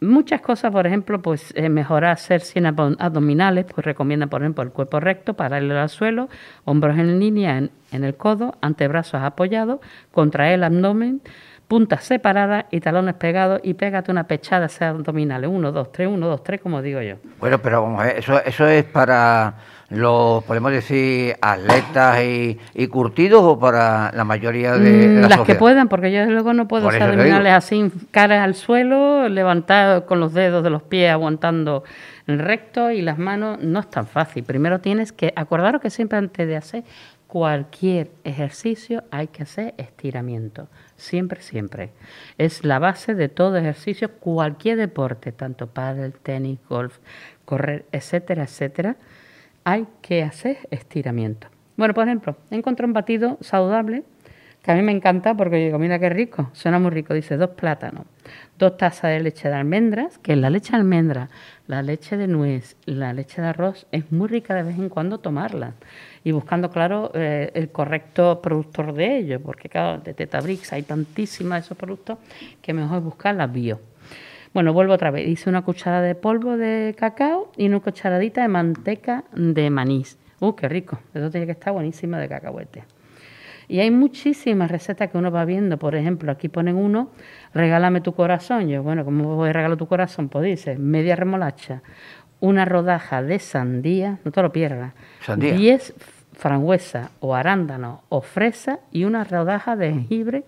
Muchas cosas, por ejemplo, pues eh, mejorar hacer 100 abo- abdominales, pues recomiendan, por ejemplo, el cuerpo recto, paralelo al suelo, hombros en línea en, en el codo, antebrazos apoyados, contraer el abdomen, puntas separadas y talones pegados y pégate una pechada hacer abdominales. Uno, dos, tres, uno, dos, tres, como digo yo. Bueno, pero vamos a ver, eso, eso es para los, podemos decir, atletas y, y curtidos o para la mayoría de Mm, la las que puedan, porque yo luego no puedo Por abdominales así, caras al suelo, levantar con los dedos de los pies aguantando recto y las manos. No es tan fácil. Primero tienes que, acordaros que siempre antes de hacer cualquier ejercicio hay que hacer estiramiento. Siempre, siempre. Es la base de todo ejercicio, cualquier deporte, tanto pádel, tenis, golf, correr, etcétera, etcétera. Hay que hacer estiramiento. Bueno, por ejemplo, encontré un batido saludable que a mí me encanta porque digo, mira qué rico, suena muy rico. Dice dos plátanos, dos tazas de leche de almendras, que la leche de almendra, la leche de nuez, la leche de arroz, es muy rica de vez en cuando tomarla. Y buscando, claro, eh, el correcto productor de ello, porque claro, de Tetabrix hay tantísimas de esos productos que mejor buscar las bio. Bueno, vuelvo otra vez. Hice una cucharada de polvo de cacao y una cucharadita de manteca de manís. ¡Uh, qué rico! Eso tiene que estar buenísimo de cacahuete. Y hay muchísimas recetas que uno va viendo. Por ejemplo, aquí ponen uno, regálame tu corazón. Yo, bueno, ¿cómo voy a regalar tu corazón? Pues dice, media remolacha, una rodaja de sandía, no te lo pierdas. Sandía. 10 frambuesa o arándano o fresa y una rodaja de jengibre.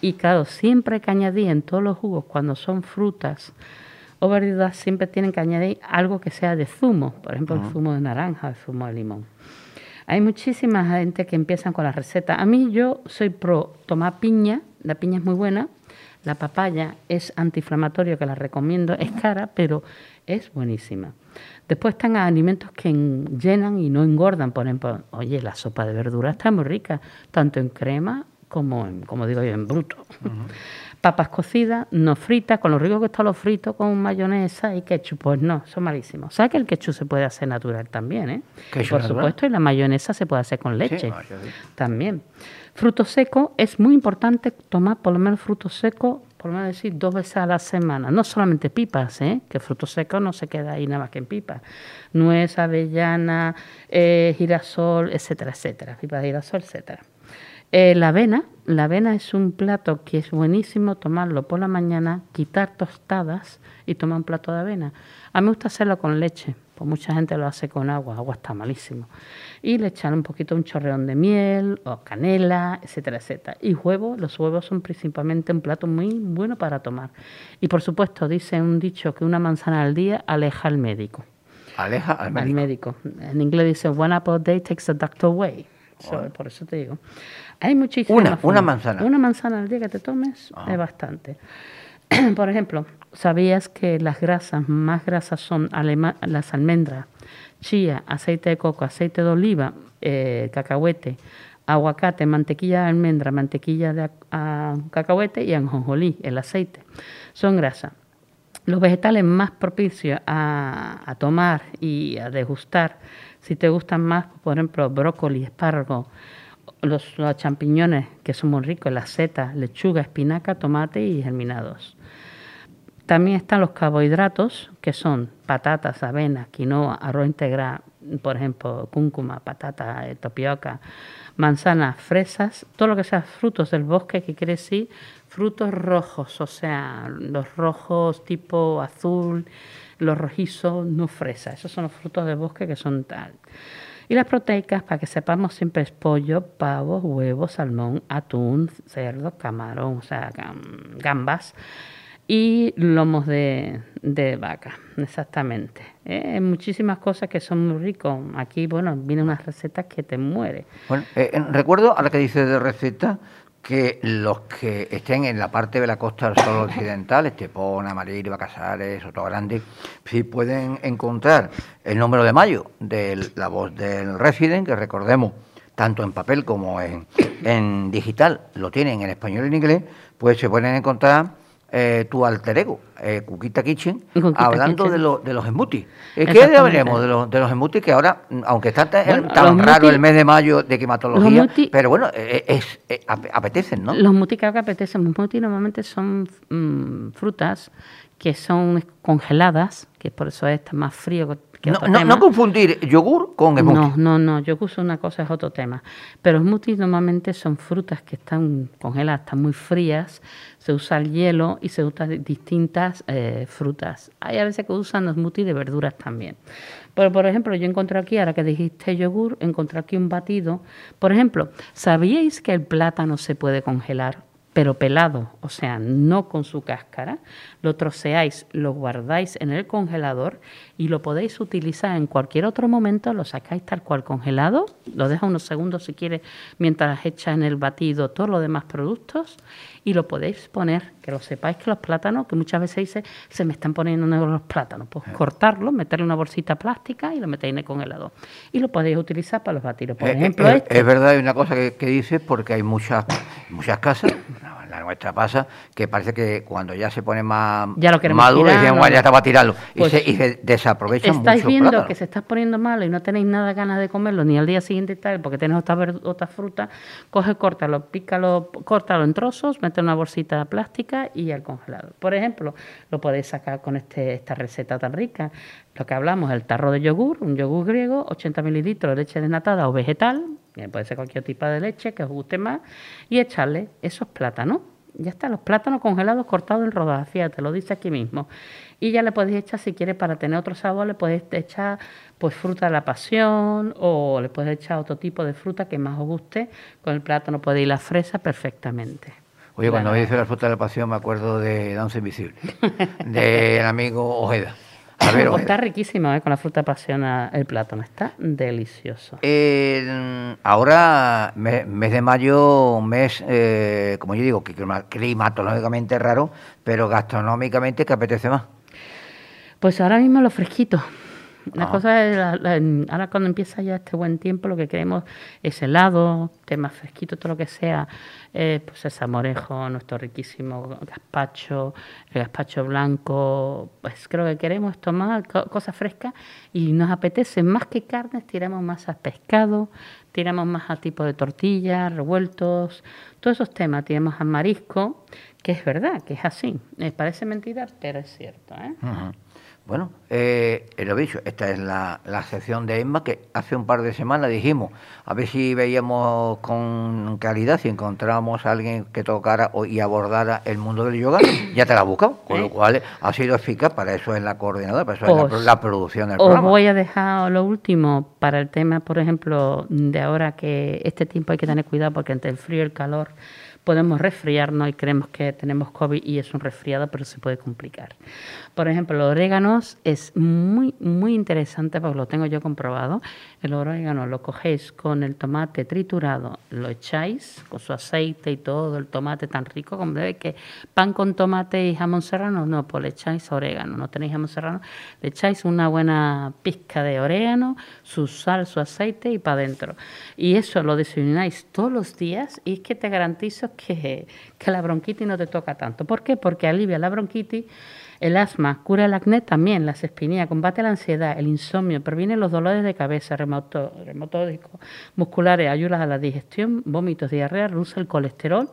Y claro, siempre hay que añadir en todos los jugos, cuando son frutas o verduras, siempre tienen que añadir algo que sea de zumo. Por ejemplo, el zumo de naranja, el zumo de limón. Hay muchísima gente que empiezan con la receta. A mí yo soy pro tomar piña, la piña es muy buena, la papaya es antiinflamatorio, que la recomiendo, es cara, pero es buenísima. Después están alimentos que en- llenan y no engordan, por ejemplo, oye, la sopa de verdura está muy rica, tanto en crema como como digo yo, en bruto. Papas cocidas, no fritas, con lo rico que está lo frito, con mayonesa y ketchup. Pues no, son malísimos. ¿Sabes que el ketchup se puede hacer natural también, eh? ¿Ketchup Por natural? supuesto, y la mayonesa se puede hacer con leche. no, yo sí. También. Fruto seco, es muy importante tomar por lo menos fruto seco, por lo menos decir dos veces a la semana. No solamente pipas, ¿eh? que fruto seco no se queda ahí nada más que en pipas. Nuez, avellana, eh, girasol, etcétera, etcétera. Pipas de girasol, etcétera. Eh, la avena, la avena es un plato que es buenísimo tomarlo por la mañana, quitar tostadas y tomar un plato de avena. A mí me gusta hacerlo con leche, Pues mucha gente lo hace con agua, agua está malísimo. Y le echan un poquito, un chorreón de miel o canela, etcétera, etcétera. Y huevos, los huevos son principalmente un plato muy bueno para tomar. Y por supuesto, dice un dicho que una manzana al día aleja al médico. Aleja al médico. Al médico. En inglés dice, one apple a day takes the doctor away. So, por eso te digo. Hay muchísimas Una- una manzana. Una manzana al día que te tomes Ah. es bastante. por ejemplo, ¿sabías que las grasas más grasas son las almendras, chía, aceite de coco, aceite de oliva, eh, cacahuete, aguacate, mantequilla de almendra, mantequilla de ah, cacahuete y anjonjolí, el aceite? Son grasas. Los vegetales más propicios a, a tomar y a degustar, si te gustan más, por ejemplo, brócoli, espárrago, los, champiñones, que son muy ricos, las setas, lechuga, espinaca, tomate y germinados. También están los carbohidratos, que son patatas, avena, quinoa, arroz integral, por ejemplo, cúrcuma, patata, eh, tapioca, manzanas, fresas, todo lo que sea frutos del bosque, que quiere decir frutos rojos, o sea, los rojos tipo azul, los rojizos, no fresas, esos son los frutos del bosque que son tal. Y las proteicas, para que sepamos, siempre es pollo, pavo, huevo, salmón, atún, cerdo, camarón, o sea, gam- gambas y lomos de, de vaca, exactamente. ¿eh? Muchísimas cosas que son muy ricos. Aquí, bueno, vienen unas recetas que te muere. Bueno, eh, eh, recuerdo a la que dices de receta que los que estén en la parte de la costa del sol occidental, Estepona, Maríriba, Casares, Soto Grande, sí pueden encontrar el número de mayo de la voz del Resident, que recordemos, tanto en papel como en, en digital, lo tienen en español y en inglés, pues se pueden encontrar eh, tu alter ego, eh, Cuquita Kitchen, Cuquita hablando Kitchen. de, lo- de los smoothies. Eh, ¿Qué hablaremos de los, de los smoothies que ahora, mm, aunque está tan, Bueno, tan raro smoothies- el mes de mayo de climatología, smoothies- pero bueno, eh, es, eh, ap- apetecen, ¿no? Los mutis que apetecen, los mutis normalmente son mm, frutas que son congeladas, que por eso es más frío que No, otro no- tema. no confundir yogur con smoothie. No, no, no, yo uso una cosa, es otro tema. Pero smoothies normalmente son frutas que están congeladas, están muy frías, se usa el hielo y se usan di- distintas eh, frutas. Hay a veces que usan los smoothies de verduras también. Pero, por ejemplo, yo encontré aquí, ahora que dijiste yogur, encontré aquí un batido. Por ejemplo, ¿sabíais que el plátano se puede congelar? pero pelado, o sea, no con su cáscara, lo troceáis, lo guardáis en el congelador y lo podéis utilizar en cualquier otro momento, lo sacáis tal cual congelado, lo deja unos segundos si quieres mientras echa en el batido todos los demás productos y lo podéis poner, que lo sepáis que los plátanos, que muchas veces dice, se me están poniendo negros los plátanos, pues cortarlo, meterle una bolsita plástica y lo metéis en el congelador y lo podéis utilizar para los batidos. Por Eh, ejemplo, eh, este. es verdad, hay una cosa que, que dices, porque hay muchas, muchas casas, la nuestra pasa, que parece que cuando ya se pone más Ya lo maduro, tirar, dicen, o "Bueno, ya no". está para tirarlo. Y, Pues, se, y se desaprovechan estáis mucho viendo plátano. que se está poniendo malo y no tenéis nada ganas de comerlo ni al día siguiente tal, porque tenéis otra, ver- otra fruta, coge, córtalo, pícalo, córtalo en trozos, mete en una bolsita plástica y al congelador. Por ejemplo, lo podéis sacar con este, esta receta tan rica. Lo que hablamos, el tarro de yogur, un yogur griego, 80 mililitros de leche desnatada o vegetal, puede ser cualquier tipo de leche que os guste más, y echarle esos plátanos. Ya está, los plátanos congelados cortados en rodajas, fíjate, lo dice aquí mismo. Y ya le podéis echar, si quieres, para tener otro sabor, le podéis echar pues fruta de la pasión o le podéis echar otro tipo de fruta que más os guste. Con el plátano podéis ir la fresa perfectamente. Oye, cuando me dice la fruta de la pasión me acuerdo de Danza Invisible, del amigo Ojeda. A ver, está riquísimo, ¿eh? con la fruta de pasión a- el plátano, está delicioso. Eh, ahora, me- mes de mayo, un mes, eh, como yo digo, climatológicamente raro, pero gastronómicamente que apetece más. Pues ahora mismo lo fresquito. La Ah. cosa es, la- la- ahora cuando empieza ya este buen tiempo, lo que queremos es helado, temas fresquitos, todo lo que sea, eh, pues el samorejo, nuestro riquísimo gazpacho, el gazpacho blanco, pues creo que queremos tomar co- cosas frescas y nos apetece más que carnes, tiramos más a pescado, tiramos más a tipo de tortillas, revueltos, todos esos temas, tiramos al marisco, que es verdad, que es así. Eh, parece mentira, pero es cierto, ¿eh? Bueno, eh, lo dicho, esta es la, la sección de Emma que hace un par de semanas dijimos, a ver si veíamos con calidad, si encontrábamos a alguien que tocara o- y abordara el mundo del yoga, ya te la has buscado, con lo ¿Eh? cual ha sido eficaz, para eso es la coordinadora, para eso es la, Os- pro- la producción del Os programa. voy a dejar lo último para el tema, por ejemplo, de ahora que este tiempo hay que tener cuidado porque entre el frío y el calor podemos resfriarnos y creemos que tenemos COVID y es un resfriado, pero se puede complicar. Por ejemplo, los oréganos es muy, muy interesante porque lo tengo yo comprobado. El orégano lo cogéis con el tomate triturado, lo echáis con su aceite y todo, el tomate tan rico como debe que pan con tomate y jamón serrano, no, pues le echáis orégano, no tenéis jamón serrano, le echáis una buena pizca de orégano, su sal, su aceite y para adentro. Y eso lo desayunáis todos los días y es que te garantizo que, que la bronquitis no te toca tanto. ¿Por qué? Porque alivia la bronquitis el asma, cura el acné también, las espinillas, combate la ansiedad, el insomnio, previene los dolores de cabeza, reumatoidicos, musculares, ayuda a la digestión, vómitos, diarrea, reduce el colesterol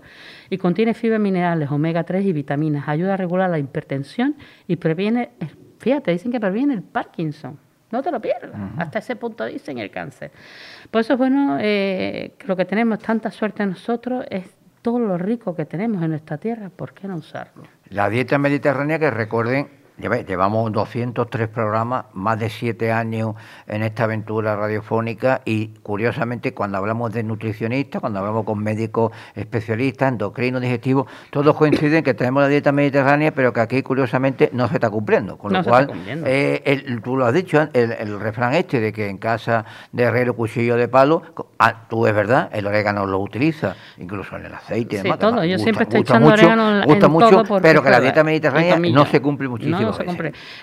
y contiene fibras minerales, omega 3 y vitaminas, ayuda a regular la hipertensión y previene, fíjate, dicen que previene el Parkinson. No te lo pierdas. Hasta ese punto dicen el cáncer. Por eso es bueno eh, que lo que tenemos tanta suerte nosotros es todo lo rico que tenemos en nuestra tierra. ¿Por qué no usarlo? La dieta mediterránea, que recuerden, llevamos 203 programas, más de 7 años en esta aventura radiofónica y curiosamente cuando hablamos de nutricionistas, cuando hablamos con médicos especialistas, endocrinos, digestivos, todos coinciden que tenemos la dieta mediterránea, pero que aquí curiosamente no se está cumpliendo. Con No lo se cual, está cumpliendo. eh, el- tú lo has dicho, el, el refrán este de que en casa de herrero cuchillo de palo, ah, tú es verdad, el orégano lo utiliza, incluso en el aceite Sí, demás, todo. Yo gusta- siempre estoy echando mucho, orégano en- gusta en mucho, todo pero que la dieta mediterránea no se cumple muchísimo. No,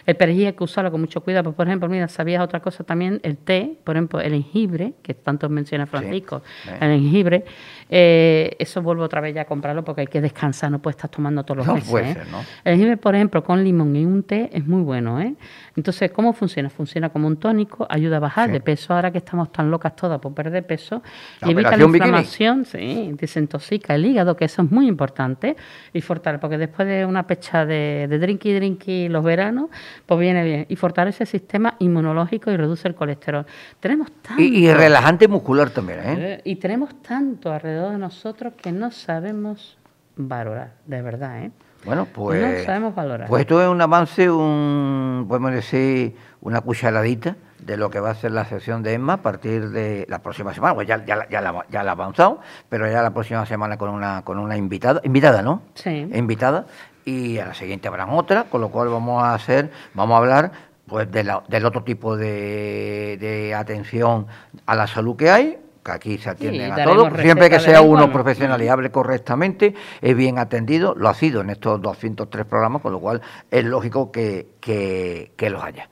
El perejil hay que usarlo con mucho cuidado. Pues, por ejemplo, mira, sabías otra cosa también, el té, por ejemplo, el jengibre, que tanto menciona Francisco, Sí. el jengibre, eh, eso vuelvo otra vez ya a comprarlo porque hay que descansar, no puedes estar tomando todos los No meses. puede ¿eh? ser, ¿no? El jengibre, por ejemplo, con limón y un té es muy bueno, ¿eh? Entonces, ¿cómo funciona? Funciona como un tónico, ayuda a bajar Sí. de peso ahora que estamos tan locas todas por perder peso, La evita la inflamación, sí, desintoxica el hígado, que eso es muy importante, y fortalece, porque después de una pecha de, de drinky drinky los veranos, pues viene bien, y fortalece el sistema inmunológico y reduce el colesterol. Tenemos tanto, Y, y relajante muscular también, ¿eh? eh, y tenemos tanto alrededor de nosotros que no sabemos valorar, de verdad, ¿eh? Bueno, pues. no sabemos valorar. Pues esto es un avance, un, podemos decir, una cucharadita de lo que va a ser la sesión de ESMA a partir de la próxima semana. Pues ya, ya, la- ya, la, ya la ha avanzado, pero ya la próxima semana con una, con una invitada, invitada, ¿no? Sí. Invitada. Y a la siguiente habrán otra, con lo cual vamos a hacer, vamos a hablar pues de la- del otro tipo de, de atención a la salud que hay, que aquí se atienden a daremos todo, siempre que sea uno profesional y hable correctamente, es bien atendido, lo ha sido en estos 203 programas, con lo cual es lógico que, que, que los haya.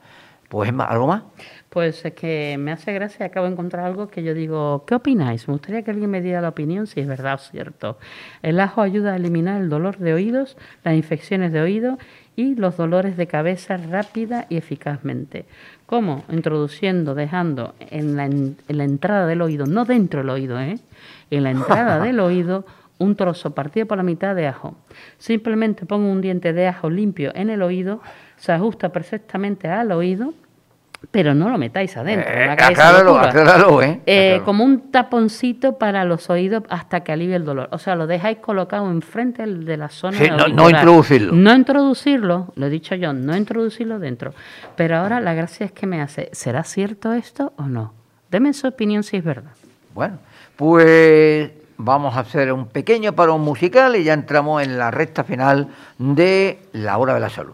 Pues, ¿algo más? Pues es que me hace gracia, acabo de encontrar algo que yo digo, ¿qué opináis? Me gustaría que alguien me diera la opinión si es verdad o cierto. El ajo ayuda a eliminar el dolor de oídos, las infecciones de oído y los dolores de cabeza rápida y eficazmente. ¿Cómo? Introduciendo, dejando en la, en la entrada del oído, no dentro del oído, ¿eh? En la entrada del oído un trozo partido por la mitad de ajo. Simplemente pongo un diente de ajo limpio en el oído, se ajusta perfectamente al oído, pero no lo metáis adentro. Eh, hagáis esa acláralo, acláralo, ¿eh? Eh, Acláralo. como un taponcito para los oídos hasta que alivie el dolor. O sea, lo dejáis colocado enfrente de la zona Sí, no- introducirlo. No introducirlo, lo he dicho yo, no introducirlo dentro. Pero ahora la gracia es que me hace, ¿será cierto esto o no? Deme su opinión si es verdad. Bueno, pues vamos a hacer un pequeño parón musical y ya entramos en la recta final de la hora de la salud.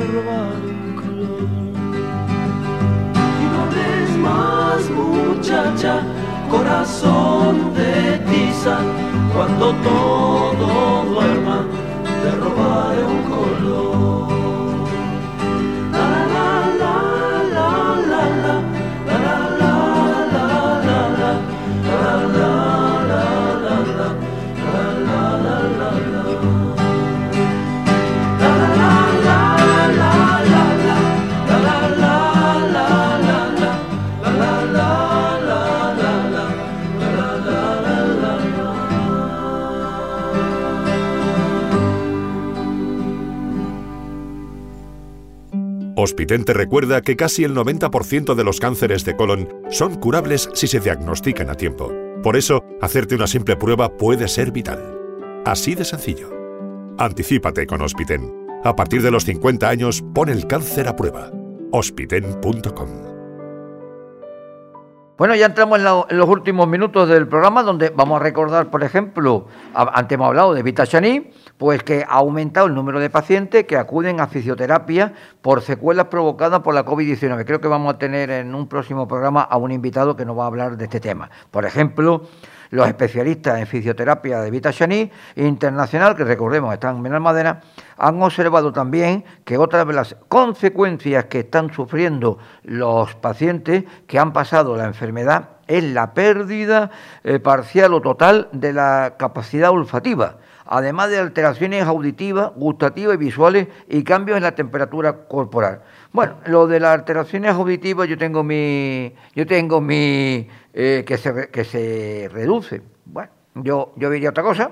te robaré un color. Y no hables más, muchacha, corazón de tiza, cuando todo duerma, te robaré un color. Hospiten te recuerda que casi el 90% de los cánceres de colon son curables si se diagnostican a tiempo. Por eso, hacerte una simple prueba puede ser vital. Así de sencillo. Anticípate con Hospiten. A partir de los 50 años, pon el cáncer a prueba. Hospiten.com Bueno, ya entramos en, los últimos minutos del programa donde vamos a recordar, por ejemplo, antes hemos hablado de Vita Chaní, pues que ha aumentado el número de pacientes que acuden a fisioterapia por secuelas provocadas por la COVID-19. Creo que vamos a tener en un próximo programa a un invitado que nos va a hablar de este tema. Por ejemplo, los especialistas en fisioterapia de Vita Chaní Internacional, que recordemos están en Benalmádena, han observado también que otra de las consecuencias que están sufriendo los pacientes que han pasado la enfermedad es la pérdida eh, parcial o total de la capacidad olfativa, además de alteraciones auditivas, gustativas y visuales y cambios en la temperatura corporal. Bueno, lo de las alteraciones auditivas yo tengo mi, yo tengo mi eh, que se que se reduce. Bueno, yo yo diría otra cosa,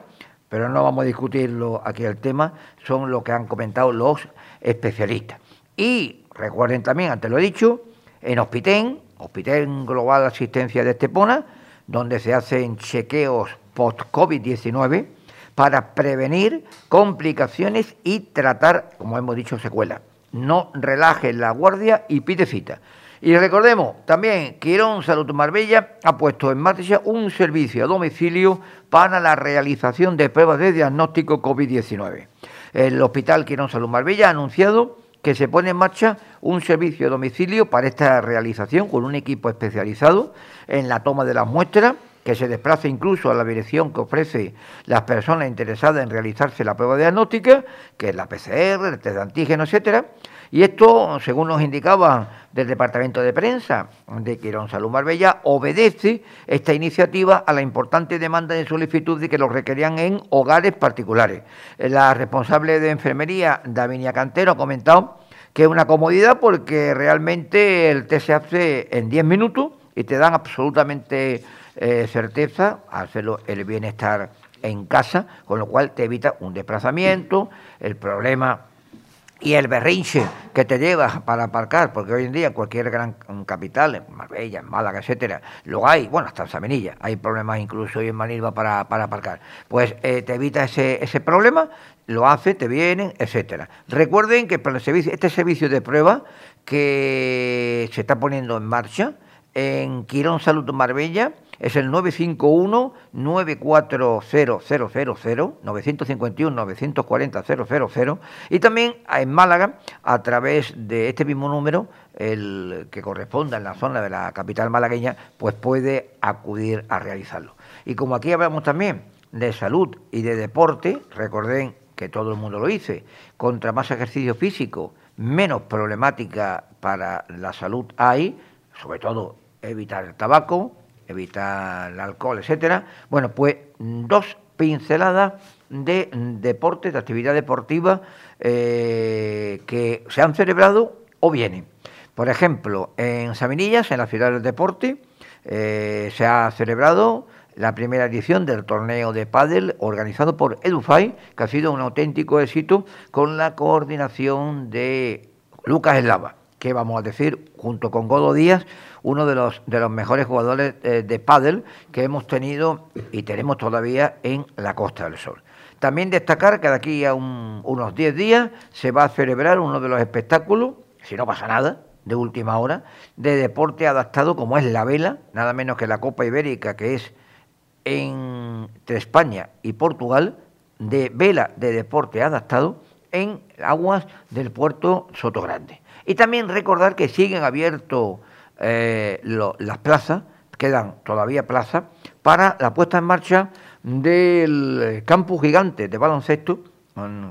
pero no vamos a discutirlo aquí el tema, son lo que han comentado los especialistas. Y recuerden también, antes lo he dicho, en Hospitén, Hospitén Global Asistencia de Estepona, donde se hacen chequeos post-COVID-19 para prevenir complicaciones y tratar, como hemos dicho, secuelas. No relaje la guardia y pide cita. Y recordemos también que Irón Salud Marbella ha puesto en marcha un servicio a domicilio para la realización de pruebas de diagnóstico COVID-19. El Hospital Quirón Salud Marbella ha anunciado que se pone en marcha un servicio a domicilio para esta realización con un equipo especializado en la toma de las muestras, que se desplaza incluso a la dirección que ofrece las personas interesadas en realizarse la prueba diagnóstica, que es la PCR, el test de antígeno, etcétera. Y esto, según nos indicaba del Departamento de Prensa de Quirón Salud Marbella, obedece esta iniciativa a la importante demanda de solicitud de que lo requerían en hogares particulares. La responsable de enfermería, Davinia Cantero, ha comentado que es una comodidad porque realmente el test se hace en 10 minutos y te dan absolutamente eh, certeza hacerlo el bienestar en casa, con lo cual te evita un desplazamiento, el problema y el berrinche que te llevas para aparcar, porque hoy en día cualquier gran capital, en Marbella, en Málaga, etcétera, lo hay, bueno, hasta en Sabenilla, hay problemas incluso hoy en Manilva para, para aparcar. Pues eh, te evita ese, ese problema, lo hace, te vienen, etcétera. Recuerden que para el servicio, este servicio de prueba que se está poniendo en marcha en Quirón Salud Marbella, es el 951-940-000, 951-940-000, y también en Málaga, a través de este mismo número, el que corresponda en la zona de la capital malagueña, pues puede acudir a realizarlo. Y como aquí hablamos también de salud y de deporte, recordén que todo el mundo lo dice, contra más ejercicio físico, menos problemática para la salud hay, sobre todo evitar el tabaco, evitar el alcohol, etcétera. Bueno, pues dos pinceladas de deporte, de actividad deportiva eh, que se han celebrado o vienen. Por ejemplo, en Saminillas, en la ciudad del deporte, eh, se ha celebrado la primera edición del torneo de pádel organizado por EduFai, que ha sido un auténtico éxito con la coordinación de Lucas Eslava, que vamos a decir, junto con Godo Díaz, uno de los, de los mejores jugadores eh, de pádel que hemos tenido y tenemos todavía en la Costa del Sol. También destacar que de aquí a unos 10 días se va a celebrar uno de los espectáculos, si no pasa nada, de última hora, de deporte adaptado como es la vela, nada menos que la Copa Ibérica, que es entre España y Portugal, de vela de deporte adaptado en aguas del puerto Sotogrande. Y también recordar que siguen abiertos eh, las plazas, quedan todavía plazas, para la puesta en marcha del campus gigante de baloncesto.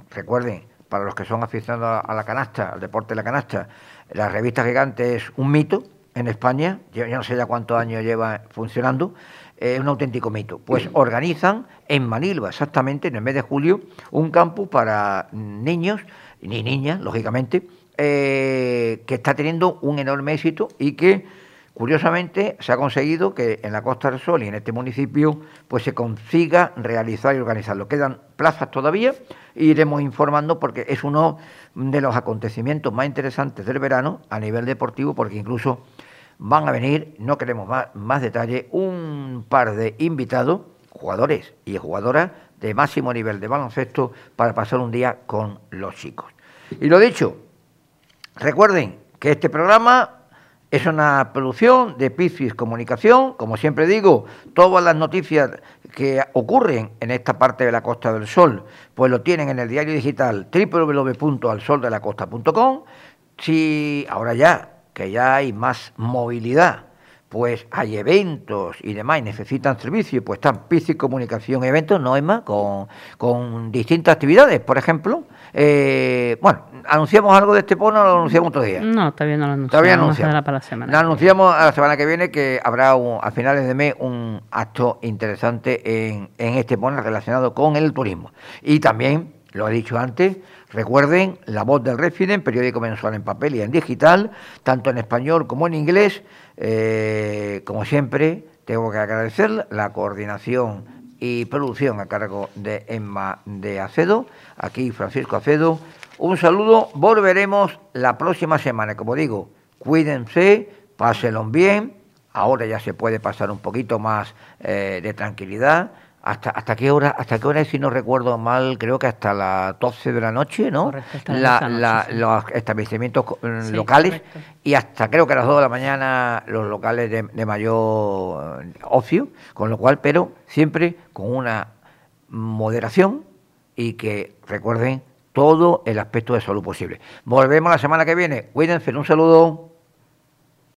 recuerden, para los que son aficionados a la canasta, al deporte de la canasta, la revista gigante es un mito en España, yo, no sé ya cuántos años lleva funcionando, es un auténtico mito. Pues organizan en Manilva, exactamente en el mes de julio, un campus para niños, ni niñas, lógicamente, eh, que está teniendo un enorme éxito y que curiosamente se ha conseguido que en la Costa del Sol y en este municipio pues se consiga realizar y organizarlo. Quedan plazas todavía iremos informando porque es uno de los acontecimientos más interesantes del verano a nivel deportivo porque incluso van a venir, no queremos más, más detalle, un par de invitados, jugadores y jugadoras de máximo nivel de baloncesto para pasar un día con los chicos. Y lo dicho, Recuerden que este programa es una producción de Piscis Comunicación. Como siempre digo, todas las noticias que ocurren en esta parte de la Costa del Sol, pues lo tienen en el diario digital www.alsoldelacosta.com. Si ahora ya, que ya hay más movilidad, pues hay eventos y demás y necesitan servicio, pues están Piscis Comunicación Eventos, no es más, con, con distintas actividades. Por ejemplo, eh, bueno, ¿anunciamos algo de este pono o lo anunciamos otro día? No, todavía no lo anunciamos. Todavía anunciamos. para la semana. Lo anunciamos a la semana que viene que habrá a finales de mes un acto interesante en, en este pono relacionado con el turismo. Y también, lo he dicho antes, recuerden La Voz del Refiden, periódico mensual en papel y en digital, tanto en español como en inglés. Eh, como siempre, tengo que agradecer la coordinación y producción a cargo de Emma de Acedo, aquí Francisco Acedo. Un saludo, volveremos la próxima semana, como digo, cuídense, pásenlo bien, ahora ya se puede pasar un poquito más eh, de tranquilidad ¿Hasta, ¿Hasta qué hora hasta qué hora si no recuerdo mal? Creo que hasta las 12 de la noche, ¿no? Los establecimientos mm, locales y hasta creo que a las 2 de la mañana los locales de, mayor eh, ocio, con lo cual, pero siempre con una moderación y que recuerden todo el aspecto de salud posible. Volvemos la semana que viene. Cuídense, un saludo.